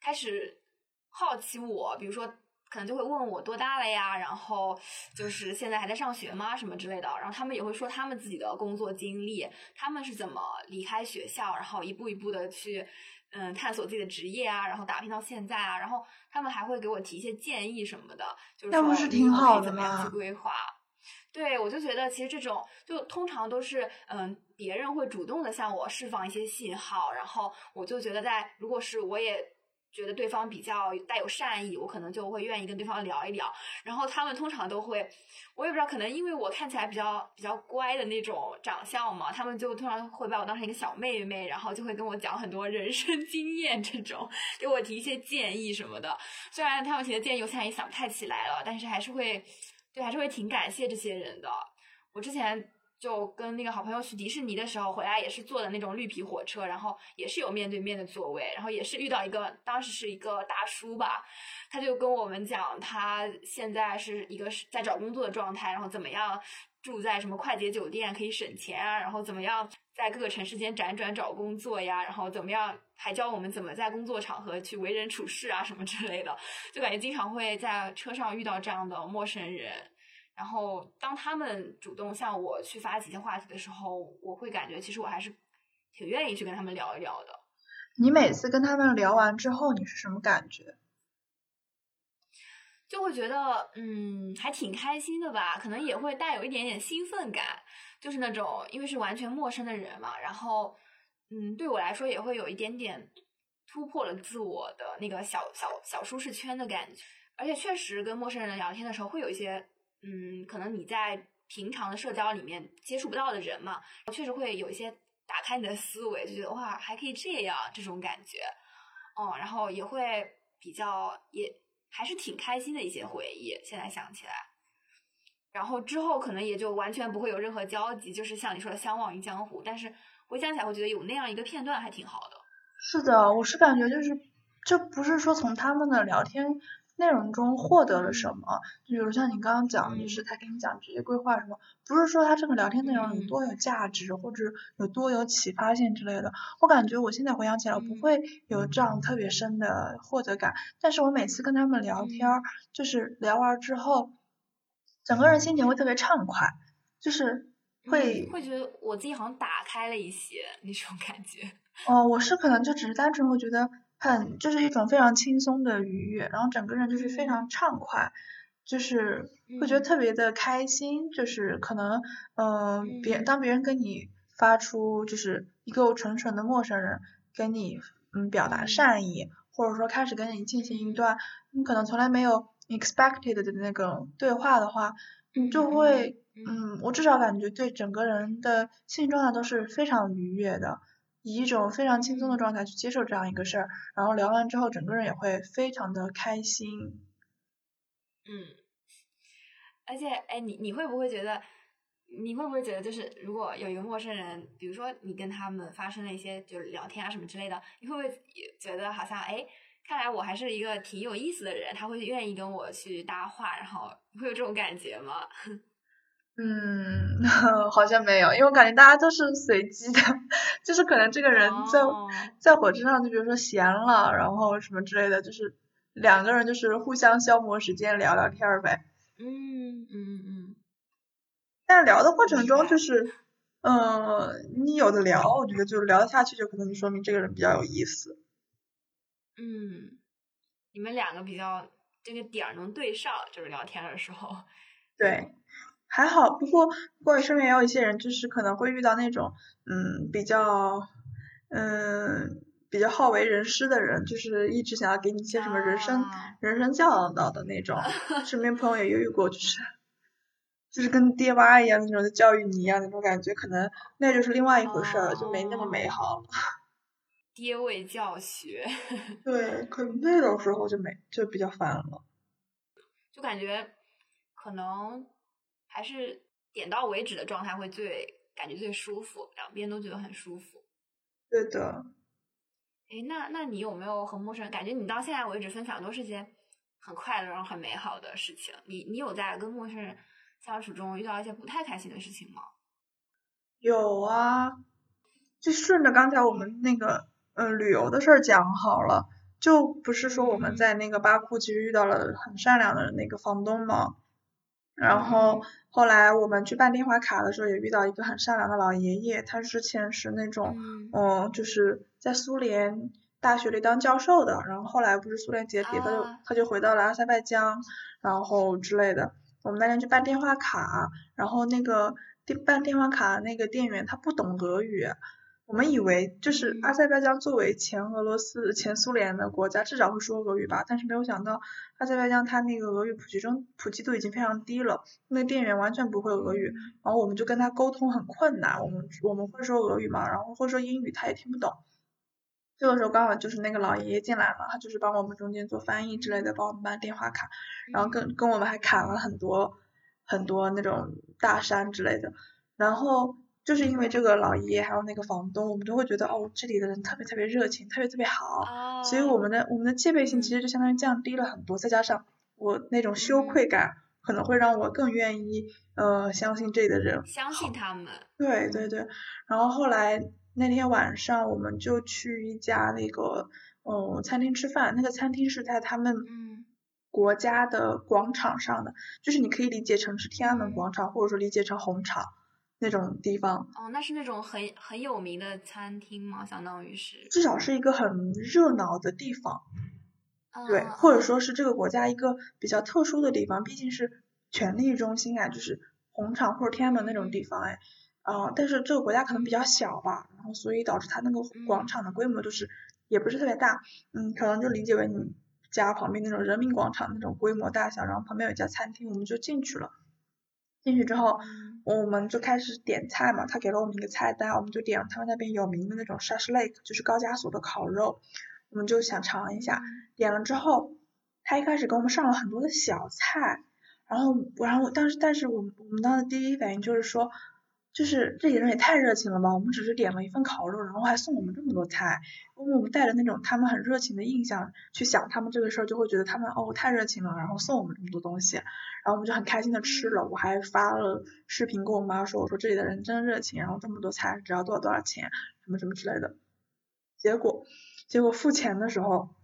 开始好奇我，比如说可能就会问我多大了呀，然后就是现在还在上学吗，什么之类的。然后他们也会说他们自己的工作经历，他们是怎么离开学校，然后一步一步的去嗯探索自己的职业啊，然后打拼到现在啊。然后他们还会给我提一些建议什么的，就是说那不是挺好的怎么样吗去规划。对，我就觉得其实这种就通常都是嗯，别人会主动的向我释放一些信号，然后我就觉得在如果是我也觉得对方比较带有善意，我可能就会愿意跟对方聊一聊。然后他们通常都会，我也不知道，可能因为我看起来比较比较乖的那种长相嘛，他们就通常会把我当成一个小妹妹，然后就会跟我讲很多人生 经验这种，给我提一些建议什么的。虽然他们提的建议我现在也想不太起来了，但是还是会，对，还是会挺感谢这些人的。我之前就跟那个好朋友去迪士尼的时候，回来也是坐的那种绿皮火车，然后也是有面对面的座位，然后也是遇到一个当时是一个大叔吧，他就跟我们讲他现在是一个在找工作的状态，然后怎么样住在什么快捷酒店可以省钱啊，然后怎么样在各个城市间辗转找工作呀，然后怎么样还教我们怎么在工作场合去为人处事啊什么之类的，就感觉经常会在车上遇到这样的陌生人。然后，当他们主动向我去发起一些话题的时候，我会感觉其实我还是挺愿意去跟他们聊一聊的。你每次跟他们聊完之后，你是什么感觉？就会觉得，嗯，还挺开心的吧，可能也会带有一点点兴奋感，就是那种因为是完全陌生的人嘛，然后，嗯，对我来说也会有一点点突破了自我的那个小小小舒适圈的感觉，而且确实跟陌生人聊天的时候会有一些，嗯，可能你在平常的社交里面接触不到的人嘛，确实会有一些打开你的思维，就觉得哇，还可以这样这种感觉，嗯，然后也会比较也。还是挺开心的一些回忆，现在想起来，然后之后可能也就完全不会有任何交集，就是像你说的相忘于江湖。但是回想起来，会觉得有那样一个片段还挺好的。是的，我是感觉就是，这不是说从他们的聊天内容中获得了什么，就比如像你刚刚讲，就是他给你讲职业规划什么，不是说他这个聊天内容有多有价值，或者有多有启发性之类的。我感觉我现在回想起来，我不会有这样特别深的获得感，但是我每次跟他们聊天儿，就是聊完之后，整个人心情会特别畅快，就是会、会觉得我自己好像打开了一些那种感觉。哦，我是可能就只是单纯会觉得很，就是一种非常轻松的愉悦，然后整个人就是非常畅快，就是会觉得特别的开心，就是可能，呃，别当别人跟你发出就是一一个纯纯的陌生人跟你嗯表达善意，或者说开始跟你进行一段你可能从来没有 expected 的那个对话的话，你就会嗯，我至少感觉对整个人的心理状态都是非常愉悦的。以一种非常轻松的状态去接受这样一个事儿，然后聊完之后，整个人也会非常的开心。嗯，而且，哎，你你会不会觉得，你会不会觉得，就是如果有一个陌生人，比如说你跟他们发生了一些就是聊天啊什么之类的，你会不会觉得好像，哎，看来我还是一个挺有意思的人，他会愿意跟我去搭话，然后会有这种感觉吗？嗯，好像没有，因为我感觉大家都是随机的，就是可能这个人在在火车上，就比如说闲了，然后什么之类的，就是两个人就是互相消磨时间，聊聊天儿呗。嗯嗯嗯。但聊的过程中，就是嗯，你有的聊，我觉得就是聊得下去，就可能就说明这个人比较有意思。嗯，你们两个比较这个点儿能对上，就是聊天的时候。对。还好，不过不过身边也有一些人，就是可能会遇到那种嗯比较嗯比较好为人师的人，就是一直想要给你一些什么人生人生教导的那种。身边朋友也有遇过，就是就是跟爹妈一样那种的教育你一样那种感觉，可能那就是另外一回事了，就没那么美好了。爹味教学。对，可能那种时候就没就比较烦了。就感觉可能。还是点到为止的状态会最感觉最舒服，两边都觉得很舒服。对的。哎，那那你有没有和陌生人？感觉你到现在为止分享都是些很快乐然后很美好的事情。你你有在跟陌生人相处中遇到一些不太开心的事情吗？有啊，就顺着刚才我们那个嗯旅游的事儿讲好了，就不是说我们在那个巴库其实遇到了很善良的那个房东吗？然后后来我们去办电话卡的时候，也遇到一个很善良的老爷爷，他之前是那种，嗯，就是在苏联大学里当教授的，然后后来不是苏联解体，他就他就回到了阿塞拜疆，然后之类的。我们那天去办电话卡，然后那个电办电话卡那个店员他不懂俄语。我们以为就是阿塞拜疆作为前俄罗斯、前苏联的国家，至少会说俄语吧。但是没有想到，阿塞拜疆它那个俄语普及中普及度已经非常低了，那个店员完全不会俄语，然后我们就跟他沟通很困难。我们我们会说俄语嘛，然后会说英语，他也听不懂。这个时候刚好就是那个老爷爷进来了，他就是帮我们中间做翻译之类的，帮我们办电话卡，然后跟跟我们还砍了很多很多那种大山之类的，然后。就是因为这个老爷爷还有那个房东，我们都会觉得哦，这里的人特别特别热情，特别特别好，所以我们的我们的戒备心其实就相当于降低了很多。再加上我那种羞愧感，可能会让我更愿意呃相信这里的人，相信他们。对对对，然后后来那天晚上我们就去一家那个嗯餐厅吃饭，那个餐厅是在他们国家的广场上的，就是你可以理解成是天安门广场，或者说理解成红场。那种地方哦，那是那种很很有名的餐厅吗？相当于是至少是一个很热闹的地方，对，或者说是这个国家一个比较特殊的地方，毕竟是权力中心啊，就是红场或者天安门那种地方哎，啊，但是这个国家可能比较小吧，然后所以导致它那个广场的规模就是也不是特别大，嗯，可能就理解为你家旁边那种人民广场那种规模大小，然后旁边有一家餐厅，我们就进去了。进去之后，我们就开始点菜嘛。他给了我们一个菜单，我们就点了他们那边有名的那种 shashlake，就是高加索的烤肉。我们就想尝一下。点了之后，他一开始给我们上了很多的小菜，然后，然后当时，但是我们我们当时第一反应就是说。就是这些人也太热情了吧！我们只是点了一份烤肉，然后还送我们这么多菜，因为我们带着那种他们很热情的印象去想他们这个事儿，就会觉得他们哦太热情了，然后送我们这么多东西，然后我们就很开心的吃了。我还发了视频跟我妈说，我说这里的人真热情，然后这么多菜只要多少多少钱，什么什么之类的。结果结果付钱的时候，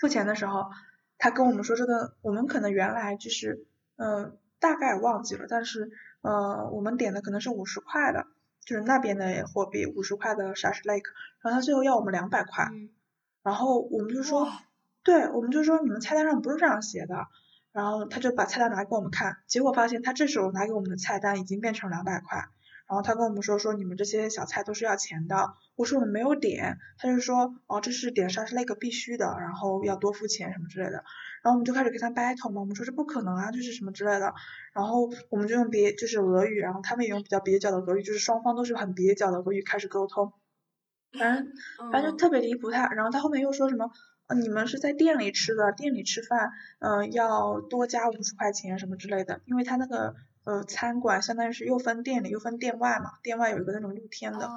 付钱的时候，他跟我们说这个我们可能原来就是嗯大概忘记了，但是。呃，我们点的可能是五十块的，就是那边的货币，五十块的 Shash Lake，然后他最后要我们两百块，然后我们就说，对，我们就说你们菜单上不是这样写的，然后他就把菜单拿给我们看，结果发现他这时候拿给我们的菜单已经变成两百块，然后他跟我们说说你们这些小菜都是要钱的，我说我们没有点，他就说哦这是点上是那个必须的，然后要多付钱什么之类的，然后我们就开始跟他 battle 嘛，我们说这不可能啊，就是什么之类的，然后我们就用别就是俄语，然后他们也用比较蹩脚的俄语，就是双方都是很蹩脚的俄语开始沟通，反正反正就特别离谱他，然后他后面又说什么。呃，你们是在店里吃的，店里吃饭，嗯，要多加五十块钱什么之类的，因为他那个呃餐馆相当于是又分店里又分店外嘛，店外有一个那种露天的，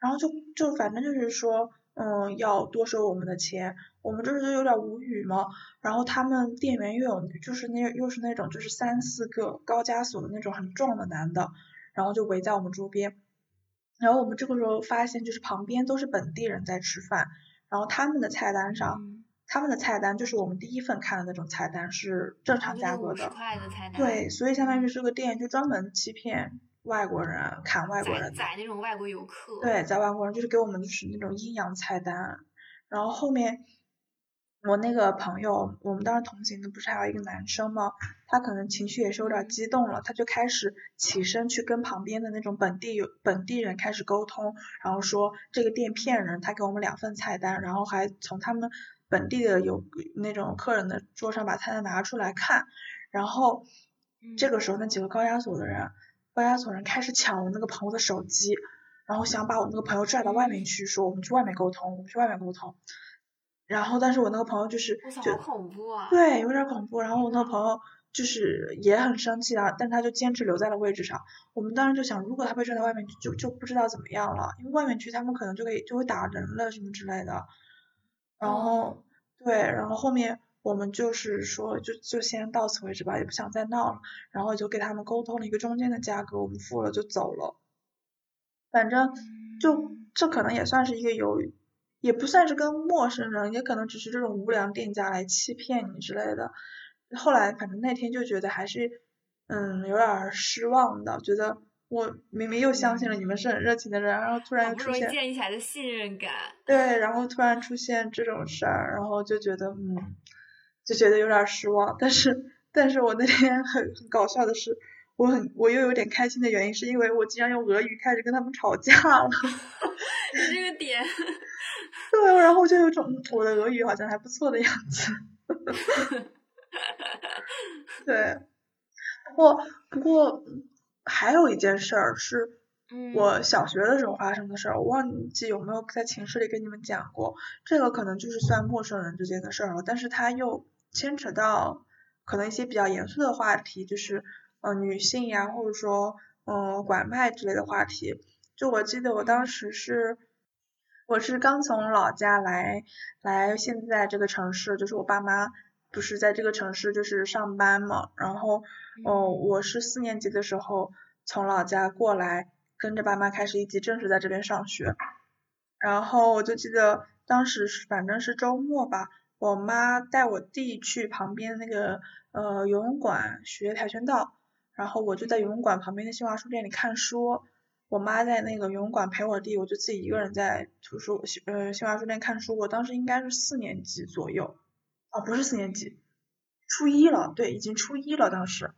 然后就就反正就是说，嗯，要多收我们的钱，我们就是有点无语嘛，然后他们店员又有就是那又是那种就是三四个高加索的那种很壮的男的，然后就围在我们桌边，然后我们这个时候发现就是旁边都是本地人在吃饭。然后他们的菜单上，他们的菜单就是我们第一份看的那种菜单，是正常价格的。对，所以相当于这个店就专门欺骗外国人，砍外国人。宰那种外国游客。对，宰外国人就是给我们就是那种阴阳菜单，然后后面。我那个朋友，我们当时同行的不是还有一个男生吗？他可能情绪也是有点激动了，他就开始起身去跟旁边的那种本地有本地人开始沟通，然后说这个店骗人，他给我们两份菜单，然后还从他们本地的有那种客人的桌上把菜单拿出来看，然后这个时候那几个高压锁的人，高压锁人开始抢我那个朋友的手机，然后想把我那个朋友拽到外面去，说我们去外面沟通，我们去外面沟通。然后，但是我那个朋友就是就恐怖啊，对，有点恐怖。然后我那个朋友就是也很生气啊，但他就坚持留在了位置上。我们当时就想，如果他被拽到外面，就就不知道怎么样了，因为外面去他们可能就可以就会打人了什么之类的。然后对，然后后面我们就是说，就就先到此为止吧，也不想再闹了。然后就给他们沟通了一个中间的价格，我们付了就走了。反正就这可能也算是一个有。也不算是跟陌生人，也可能只是这种无良店家来欺骗你之类的。后来反正那天就觉得还是，嗯，有点失望的，觉得我明明又相信了你们是很热情的人，然后突然又出现建立起来的信任感。对，然后突然出现这种事儿，然后就觉得嗯，就觉得有点失望。但是，但是我那天很很搞笑的是，我很我又有点开心的原因，是因为我竟然用俄语开始跟他们吵架了。你这个点。对，然后就有种我的俄语好像还不错的样子。对，不过不过还有一件事儿是我小学的时候发生的事儿，我忘记有没有在寝室里跟你们讲过。这个可能就是算陌生人之间的事儿了，但是它又牵扯到可能一些比较严肃的话题，就是呃女性呀，或者说嗯拐卖之类的话题。就我记得我当时是。我是刚从老家来来现在这个城市，就是我爸妈不是在这个城市就是上班嘛，然后哦我是四年级的时候从老家过来，跟着爸妈开始一起正式在这边上学，然后我就记得当时是反正是周末吧，我妈带我弟去旁边那个呃游泳馆学跆拳道，然后我就在游泳馆旁边的新华书店里看书。我妈在那个游泳馆陪我弟，我就自己一个人在图书呃新华书店看书。我当时应该是四年级左右，哦不是四年级，初一了，对，已经初一了当时，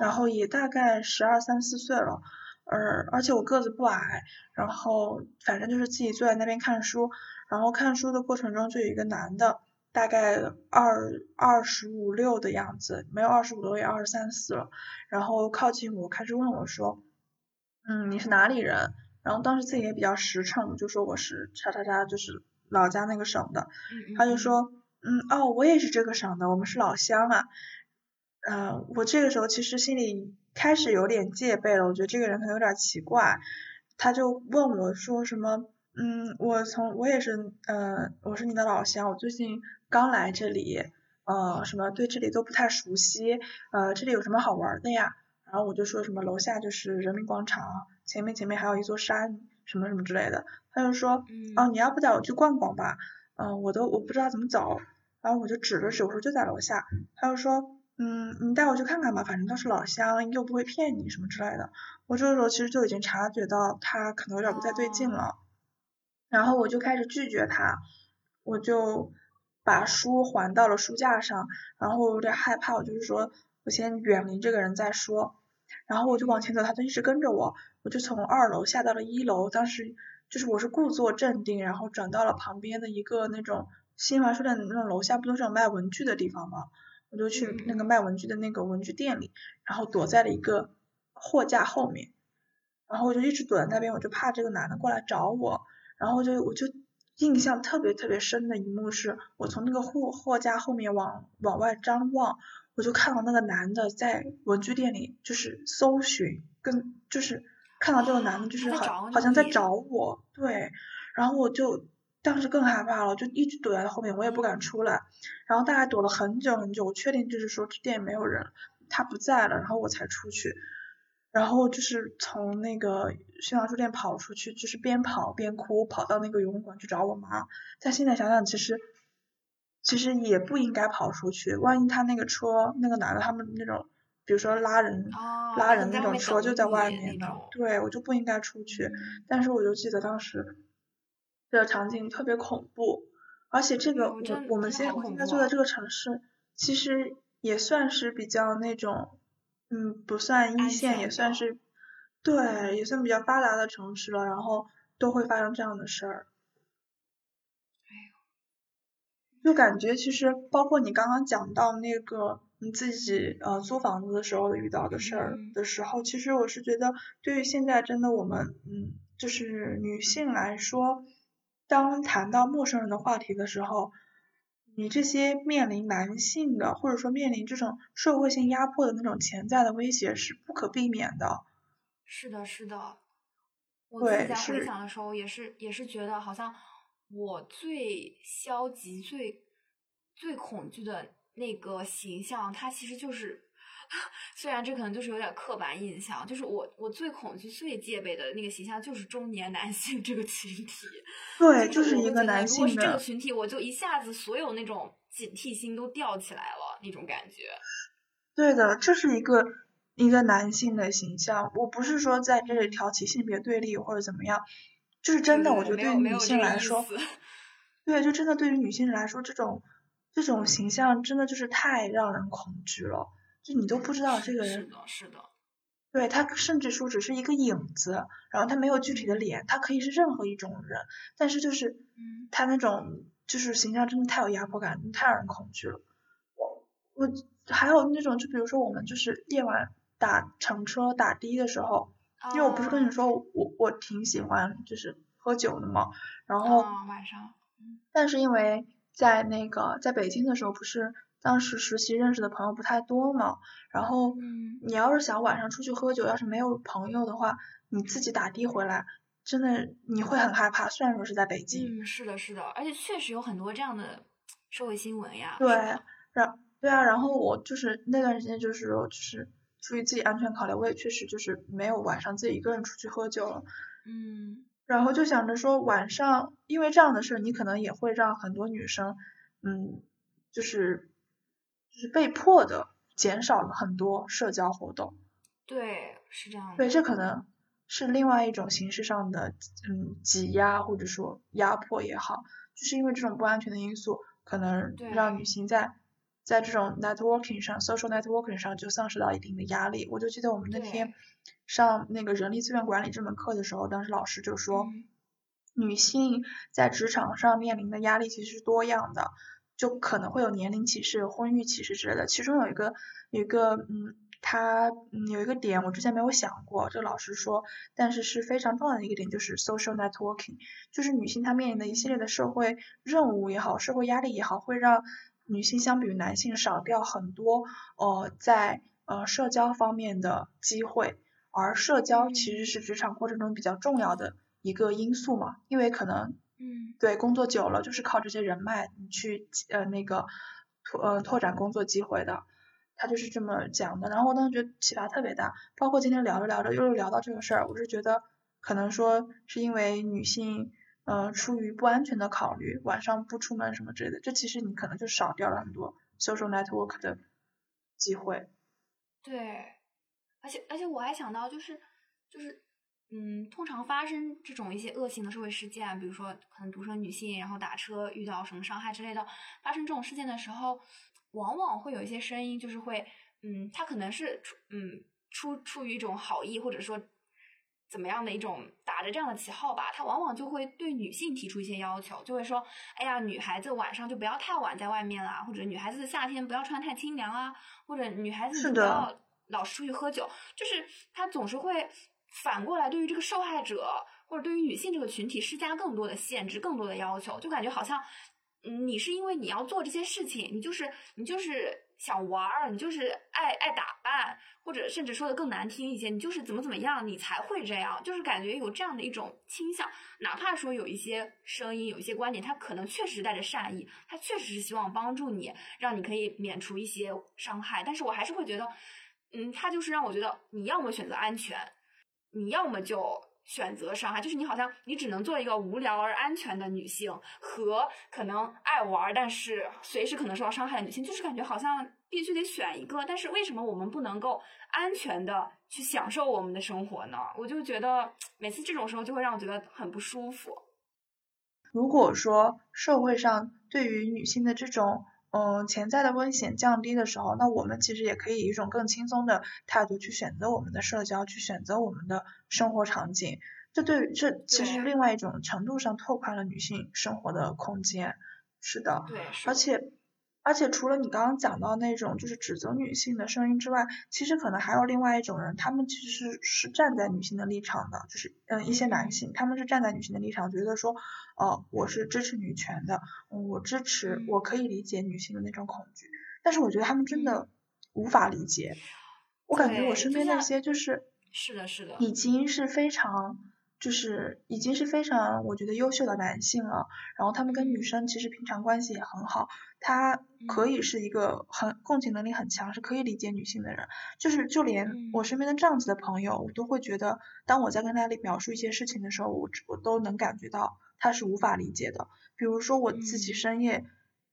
然后也大概十二三四岁了，而而且我个子不矮，然后反正就是自己坐在那边看书，然后看书的过程中就有一个男的，大概二二十五六的样子，没有二十五六也二十三四了，然后靠近我开始问我说。嗯，你是哪里人？然后当时自己也比较实诚，就说我是叉叉叉，就是老家那个省的。他就说，嗯，哦，我也是这个省的，我们是老乡啊。嗯，我这个时候其实心里开始有点戒备了，我觉得这个人可能有点奇怪。他就问我说什么，嗯，我从我也是，呃，我是你的老乡，我最近刚来这里，呃，什么对这里都不太熟悉，呃，这里有什么好玩的呀？然后我就说什么楼下就是人民广场，前面前面还有一座山，什么什么之类的。他就说，哦，你要不带我去逛逛吧？嗯，我都我不知道怎么走。然后我就指了指，我说就在楼下。他就说，嗯，你带我去看看吧，反正都是老乡，又不会骗你什么之类的。我这个时候其实就已经察觉到他可能有点不太对劲了。然后我就开始拒绝他，我就把书还到了书架上，然后我有点害怕，我就是说我先远离这个人再说。然后我就往前走，他就一直跟着我，我就从二楼下到了一楼，当时就是我是故作镇定，然后转到了旁边的一个那种新华书店那种楼下，不都是有卖文具的地方吗？我就去那个卖文具的那个文具店里，然后躲在了一个货架后面，然后我就一直躲在那边，我就怕这个男的过来找我，然后就我就印象特别特别深的一幕是，我从那个货货架后面往往外张望，我就看到那个男的在文具店里就是搜寻，跟就是看到这个男的就是好好像在找我，对，然后我就当时更害怕了，就一直躲在他后面，我也不敢出来。然后大概躲了很久很久，我确定就是说这店没有人，他不在了，然后我才出去。然后就是从那个新华书店跑出去，就是边跑边哭，跑到那个游泳馆去找我妈。但现在想想，其实其实也不应该跑出去，万一他那个车那个男的他们那种，比如说拉人、哦拉人那种车就在外面呢，对我就不应该出去。嗯但是我就记得当时这个场景特别恐怖，而且这个我我们现我现在住的这个城市，其实也算是比较那种，嗯，不算一线，也算是，对，也算比较发达的城市了，然后都会发生这样的事儿。就感觉其实包括你刚刚讲到那个你自己呃租房子的时候遇到的事儿嗯。的时候，其实我是觉得对于现在真的我们嗯就是女性来说，当谈到陌生人的话题的时候，你这些面临男性的或者说面临这种社会性压迫的那种潜在的威胁是不可避免的。是的，是的。我自己在回对是想的时候，也是也是觉得好像我最消极、最最恐惧的那个形象，它其实就是，虽然这可能就是有点刻板印象，就是我我最恐惧、最戒备的那个形象就是中年男性这个群体。对，就就是一个男性是这个，群体，我就一下子所有那种警惕心都吊起来了，那种感觉。对的，这是一个一个男性的形象。我不是说在这里挑起性别对立或者怎么样，就是真的，我觉得对女性来说，对，就真的对于女性来说，这种这种形象真的就是太让人恐惧了。就你都不知道这个人，是的，是的。对他甚至说只是一个影子，然后他没有具体的脸，他可以是任何一种人，但是就是嗯他那种就是形象真的太有压迫感，太让人恐惧了。我我还有那种，就比如说我们就是夜晚打乘车打的的时候，因为我不是跟你啊说我我挺喜欢就是喝酒的嘛，然后啊晚上，但是因为在那个在北京的时候，不是当时实习认识的朋友不太多嘛，然后嗯你要是想晚上出去喝酒，要是没有朋友的话，你自己打的回来，真的你会很害怕。虽然说是在北京，嗯，是的，是的，而且确实有很多这样的社会新闻呀。对，然对啊，然后我就是那段时间就是说就是出于自己安全考虑，我也确实就是没有晚上自己一个人出去喝酒了。嗯然后就想着说晚上，因为这样的事，你可能也会让很多女生，嗯，就是就是被迫的减少了很多社交活动。对，是这样的。对，这可能是另外一种形式上的嗯挤压或者说压迫也好，就是因为这种不安全的因素，可能让女性在在这种 networking 上，social networking 上就丧失到一定的压力。我就记得我们那天上那个人力资源管理这门课的时候，当时老师就说，嗯女性在职场上面临的压力其实是多样的，就可能会有年龄歧视、婚育歧视之类的。其中有一个有一个嗯，他嗯有一个点我之前没有想过，这个老师说，但是是非常重要的一个点，就是 social networking，就是女性她面临的一系列的社会任务也好，社会压力也好，会让女性相比于男性少掉很多呃在呃社交方面的机会，而社交其实是职场过程中比较重要的一个因素嘛，因为可能嗯对工作久了就是靠这些人脉你去呃那个拓呃拓展工作机会的，他就是这么讲的。然后我当时觉得启发特别大，包括今天聊着聊着又聊到这个事儿，我是觉得可能说是因为女性呃出于不安全的考虑，晚上不出门什么之类的，这其实你可能就少掉了很多 social network 的机会。对，而且而且我还想到，就是就是，嗯，通常发生这种一些恶性的社会事件，比如说可能独生女性，然后打车遇到什么伤害之类的，发生这种事件的时候，往往会有一些声音，就是会，嗯，他可能是出，嗯，出出于一种好意，或者说怎么样的一种打着这样的旗号吧，他往往就会对女性提出一些要求，就会说，哎呀，女孩子晚上就不要太晚在外面啦，或者女孩子夏天不要穿太清凉啊，或者女孩子你不要老是出去喝酒，就是他总是会反过来对于这个受害者或者对于女性这个群体施加更多的限制、更多的要求，就感觉好像。嗯你是因为你要做这些事情，你就是你就是想玩儿，你就是爱爱打扮，或者甚至说的更难听一些，你就是怎么怎么样，你才会这样，就是感觉有这样的一种倾向。哪怕说有一些声音、有一些观点，它可能确实带着善意，它确实是希望帮助你，让你可以免除一些伤害，但是我还是会觉得，嗯，它就是让我觉得你要么选择安全，你要么就选择伤害，就是你好像你只能做一个无聊而安全的女性，和可能爱玩但是随时可能受到伤害的女性，就是感觉好像必须得选一个。但是为什么我们不能够安全的去享受我们的生活呢？我就觉得每次这种时候就会让我觉得很不舒服。如果说社会上对于女性的这种嗯潜在的危险降低的时候，那我们其实也可以以一种更轻松的态度去选择我们的社交，去选择我们的生活场景。这对于这其实另外一种程度上拓宽了女性生活的空间。是的，对，而且而且除了你刚刚讲到那种就是指责女性的声音之外，其实可能还有另外一种人，他们其实是是站在女性的立场的，就是嗯一些男性，他们是站在女性的立场，觉得说，哦、我是支持女权的，嗯我支持嗯。我可以理解女性的那种恐惧，但是我觉得他们真的无法理解，我感觉我身边那些就是是的，是的，已经是非常，就是已经是非常我觉得优秀的男性了。然后他们跟女生其实平常关系也很好，他可以是一个很共情能力很强，是可以理解女性的人。就是就连嗯我身边的这样子的朋友，我都会觉得，当我在跟他描述一些事情的时候，我我都能感觉到他是无法理解的。比如说我自己嗯深夜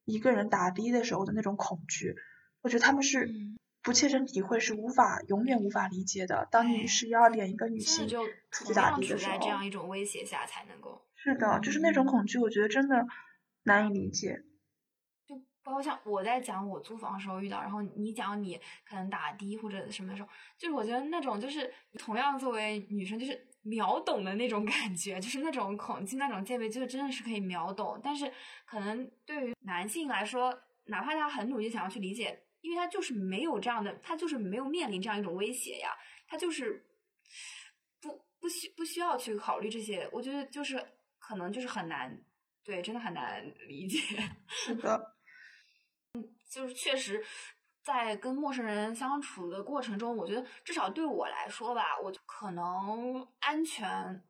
一个人打的的时候的那种恐惧，我觉得他们是嗯不切身体会，是无法永远无法理解的。当你哎是幺二点一个女性就出去打同样处的的时候，在这样一种威胁下才能够。是的，就是那种嗯恐惧，我觉得真的难以理解。就包括像我在讲我租房的时候遇到，然后你讲你可能打的或者什么的时候，就是我觉得那种就是同样作为女生，就是秒懂的那种感觉，就是那种恐惧、那种戒备，就是真的是可以秒懂。但是可能对于男性来说，哪怕他很努力想要去理解，因为他就是没有这样的，他就是没有面临这样一种威胁呀，他就是不不需不需要去考虑这些，我觉得就是可能就是很难，对，真的很难理解。是的，嗯就是确实，在跟陌生人相处的过程中，我觉得至少对我来说吧，我可能安全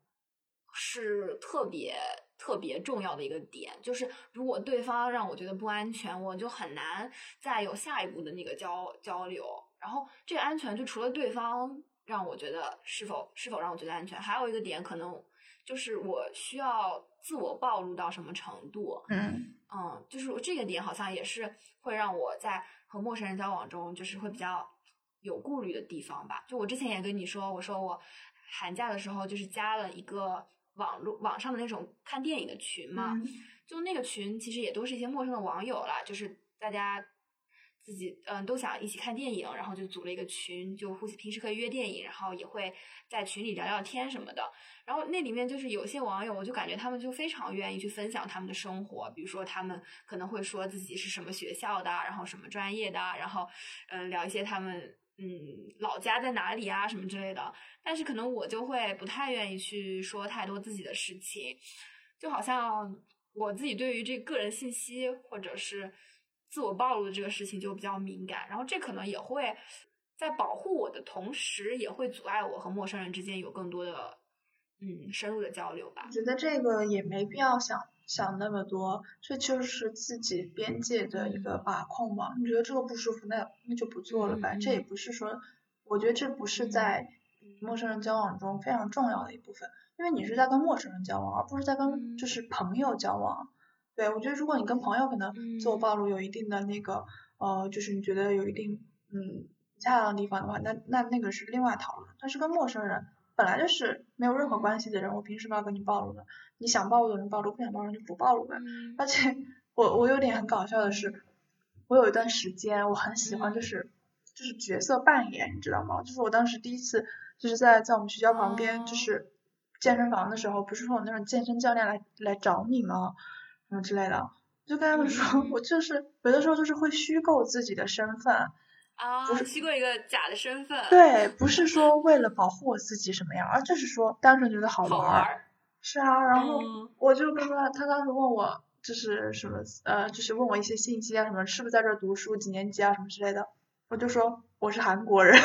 是特别特别重要的一个点。就是如果对方让我觉得不安全，我就很难再有下一步的那个交交流。然后这个安全，就除了对方让我觉得是否是否让我觉得安全，还有一个点可能就是我需要自我暴露到什么程度。嗯嗯，就是这个点好像也是会让我在和陌生人交往中，就是会比较有顾虑的地方吧。就我之前也跟你说，我说我寒假的时候就是加了一个网络网上的那种看电影的群嘛，嗯就那个群其实也都是一些陌生的网友啦，就是大家自己嗯都想一起看电影，然后就组了一个群，就互平时可以约电影，然后也会在群里聊聊天什么的。然后那里面就是有些网友，我就感觉他们就非常愿意去分享他们的生活，比如说他们可能会说自己是什么学校的，然后什么专业的，然后嗯聊一些他们嗯老家在哪里啊什么之类的。但是可能我就会不太愿意去说太多自己的事情，就好像我自己对于这个人信息或者是自我暴露的这个事情就比较敏感，然后这可能也会在保护我的同时，也会阻碍我和陌生人之间有更多的嗯深入的交流吧我。觉得这个也没必要想想那么多，这就是自己边界的一个把控嘛。你觉得这个不舒服，那那就不做了呗。这也不是说，我觉得这不是嗯在陌生人交往中非常重要的一部分，因为你是在跟陌生人交往，而不是在跟嗯就是朋友交往。对，我觉得如果你跟朋友可能自我嗯暴露有一定的那个呃，就是你觉得有一定嗯不恰当的地方的话，那那那个是另外讨论。但是跟陌生人本来就是没有任何关系的人，我凭什么要跟你暴露呢？你想暴露的人暴露，不想暴露就不暴露呗。嗯而且我我有点很搞笑的是，我有一段时间我很喜欢就嗯是就是角色扮演，你知道吗？就是我当时第一次就是在在我们学校旁边就哦是健身房的时候，不是说有那种健身教练来来找你吗？什么之类的，就跟他们说，嗯我就是有的时候就是会虚构自己的身份，啊，不是虚构一个假的身份，，对，不是说为了保护我自己什么样，而就是说单纯觉得好好玩儿。玩。是啊，然后嗯我就跟他，他当时问我就是什么呃，就是问我一些信息啊，什么是不是在这儿读书，几年级啊，什么之类的，我就说我是韩国人，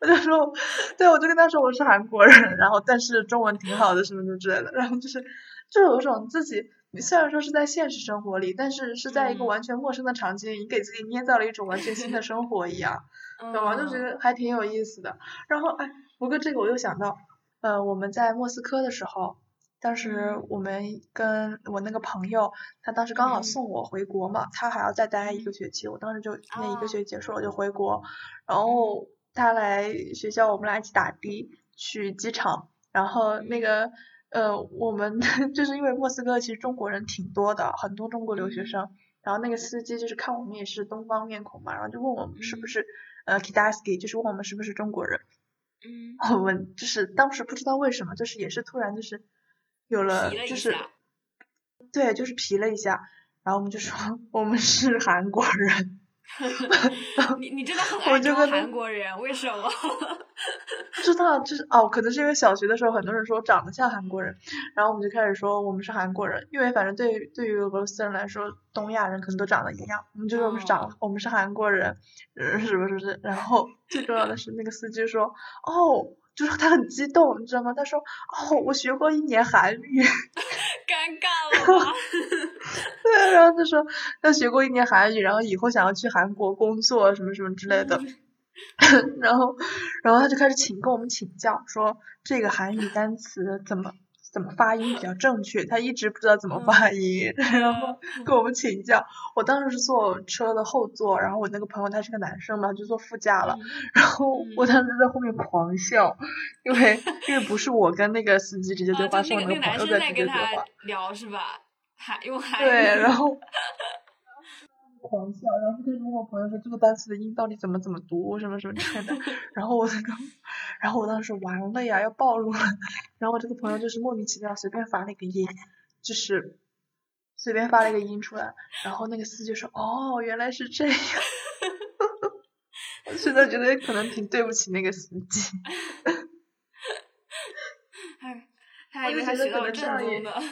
我就说，对，我就跟他说我是韩国人，然后但是中文挺好的，什么什么之类的，然后就是就有一种自己，你虽然说是在现实生活里，但是是在一个嗯完全陌生的场景里，你给自己捏造了一种完全新的生活一样。懂吗？就觉嗯得还挺有意思的。然后哎，不过这个我又想到，呃，我们在莫斯科的时候，当时嗯我们跟我那个朋友，他当时刚好嗯送我回国嘛，他还要再待一个学期，我当时就那一哦个学期结束了就回国，然后他来学校，我们俩一起打的去机场，然后那个。呃，我们 就是因为莫斯科其实中国人挺多的，很多中国留学嗯生。然后那个司机就是看我们也是东方面孔嘛，然后就问我们是不嗯是呃 Kidaski，就是问我们是不是中国人。嗯，我们就是当时不知道为什么，就是也是突然就是有了，就是下对，就是皮了一下，然后我们就说 我们是韩国人。你你真的很我爱装就跟他韩国人，为什么？不知道，就是哦，可能是因为小学的时候很多人说长得像韩国人，然后我们就开始说我们是韩国人，因为反正对于对于俄罗斯人来说，东亚人可能都长得一样，我们就说我们是长、哦我们是韩国人，嗯，是不是是？然后最重要的是那个司机说哦，就是他很激动，你知道吗？他说哦，我学过一年韩语，尴尬了吧？对，然后他说他学过一年韩语，然后以后想要去韩国工作什么什么之类的。然后，然后他就开始请跟我们请教，说这个韩语单词怎么怎么发音比较正确，他一直不知道怎么发音，然后跟我们请教。我当时是坐车的后座，然后我那个朋友他是个男生嘛，就坐副驾了，然后我当时在后面狂笑，因为因为不是我跟那个司机直接对啊，话，是那个那个朋友在直接对话他。聊是吧？还用韩语。对，然后狂笑，然后就跟我朋友说这个单词的音到底怎么怎么读，什么什么之类的。然后我那个，然后我当时完了呀，要暴露了。然后我这个朋友就是莫名其妙随便发了一个音，就是随便发了一个音出来，然后那个司机说哦，原来是这样。我现在觉得可能挺对不起那个司机。哎，他还以为他就觉得可学到了正宗的。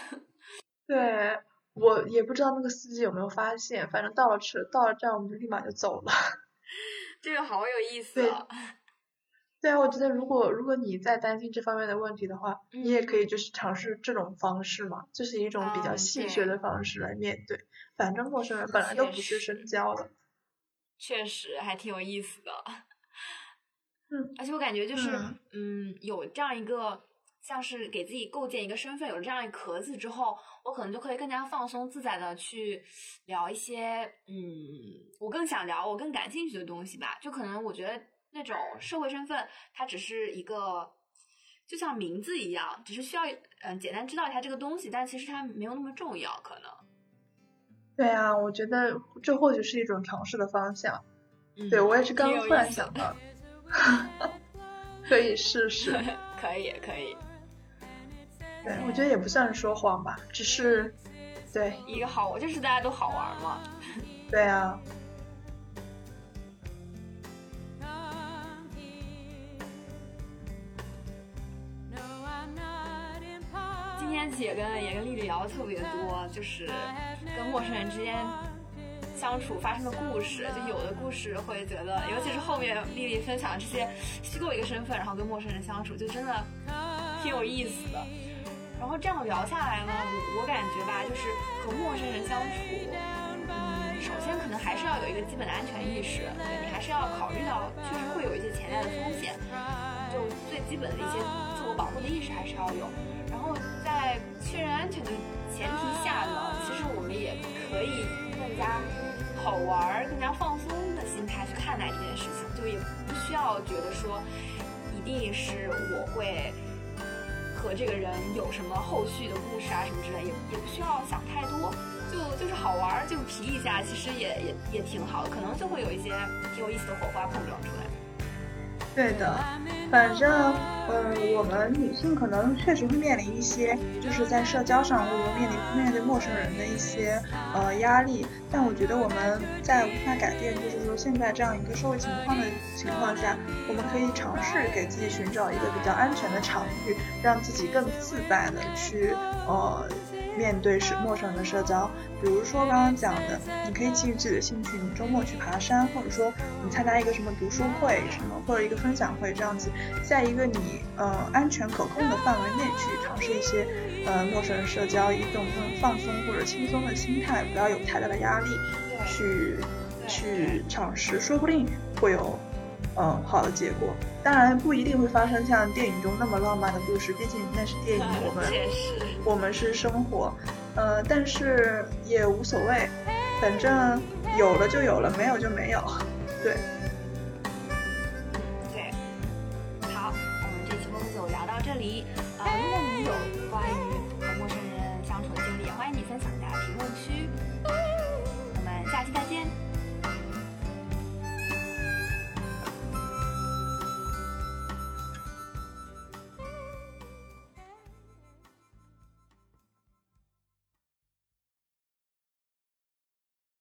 对，我也不知道那个司机有没有发现，反正到了车到了站，我们就立马就走了。这个好有意思对啊！对啊，我觉得如果如果你在担心这方面的问题的话，你也可以就是尝试这种方式嘛，就是一种比较嗯戏谑的方式来面对。反正陌生人本来都不是深交的。确实还挺有意思的。嗯，而且我感觉就是，嗯嗯有这样一个像是给自己构建一个身份，有了这样一个壳子之后，我可能就可以更加放松自在的去聊一些，嗯，我更想聊我更感兴趣的东西吧。就可能我觉得那种社会身份，它只是一个。就像名字一样，只是需要嗯简单知道一下这个东西，但其实它没有那么重要，可能。对啊，我觉得这或许是一种尝试的方向。嗯对我也是刚突然想到，可以试试。可 以可以，对，我觉得也不算是说谎吧，只是，对一个好，就是大家都好玩嘛。对啊今天其实也跟也跟丽丽聊的特别多，就是跟陌生人之间相处发生的故事，就有的故事会觉得，尤其是后面丽丽分享这些虚构一个身份，然后跟陌生人相处，就真的挺有意思的。然后这样聊下来呢，我我感觉吧，就是和陌生人相处，嗯，首先可能还是要有一个基本的安全意识，对你还是要考虑到确实会有一些潜在的风险，就最基本的一些自我保护的意识还是要有。然后在确认安全的前提下呢，其实我们也可以更加好玩、更加放松的心态去看待这件事情，就也不需要觉得说一定是我会和这个人有什么后续的故事啊什么之类，也也不需要想太多。就就是好玩儿，就皮一下，其实也也也挺好的，可能就会有一些挺有意思的火花碰撞出来。对的，反正，嗯，我们女性可能确实会面临一些，就是在社交上或者面临面对陌生人的一些呃压力。但我觉得我们在无法改变，就是现在这样一个社会情况的情况下，我们可以尝试给自己寻找一个比较安全的场域，让自己更自在的去呃。面对是陌生人的社交，比如说刚刚讲的，你可以基于自己的兴趣，你周末去爬山，或者说你参加一个什么读书会什么，或者一个分享会这样子，在一个你呃安全可控的范围内去尝试一些呃陌生人社交，一种放松或者轻松的心态，不要有太大的压力去去尝试，说不定会有。嗯，好的结果，当然不一定会发生像电影中那么浪漫的故事，毕竟那是电影，我们我们是生活，呃，但是也无所谓，反正有了就有了，没有就没有，对。对，好，我们这期就聊到这里。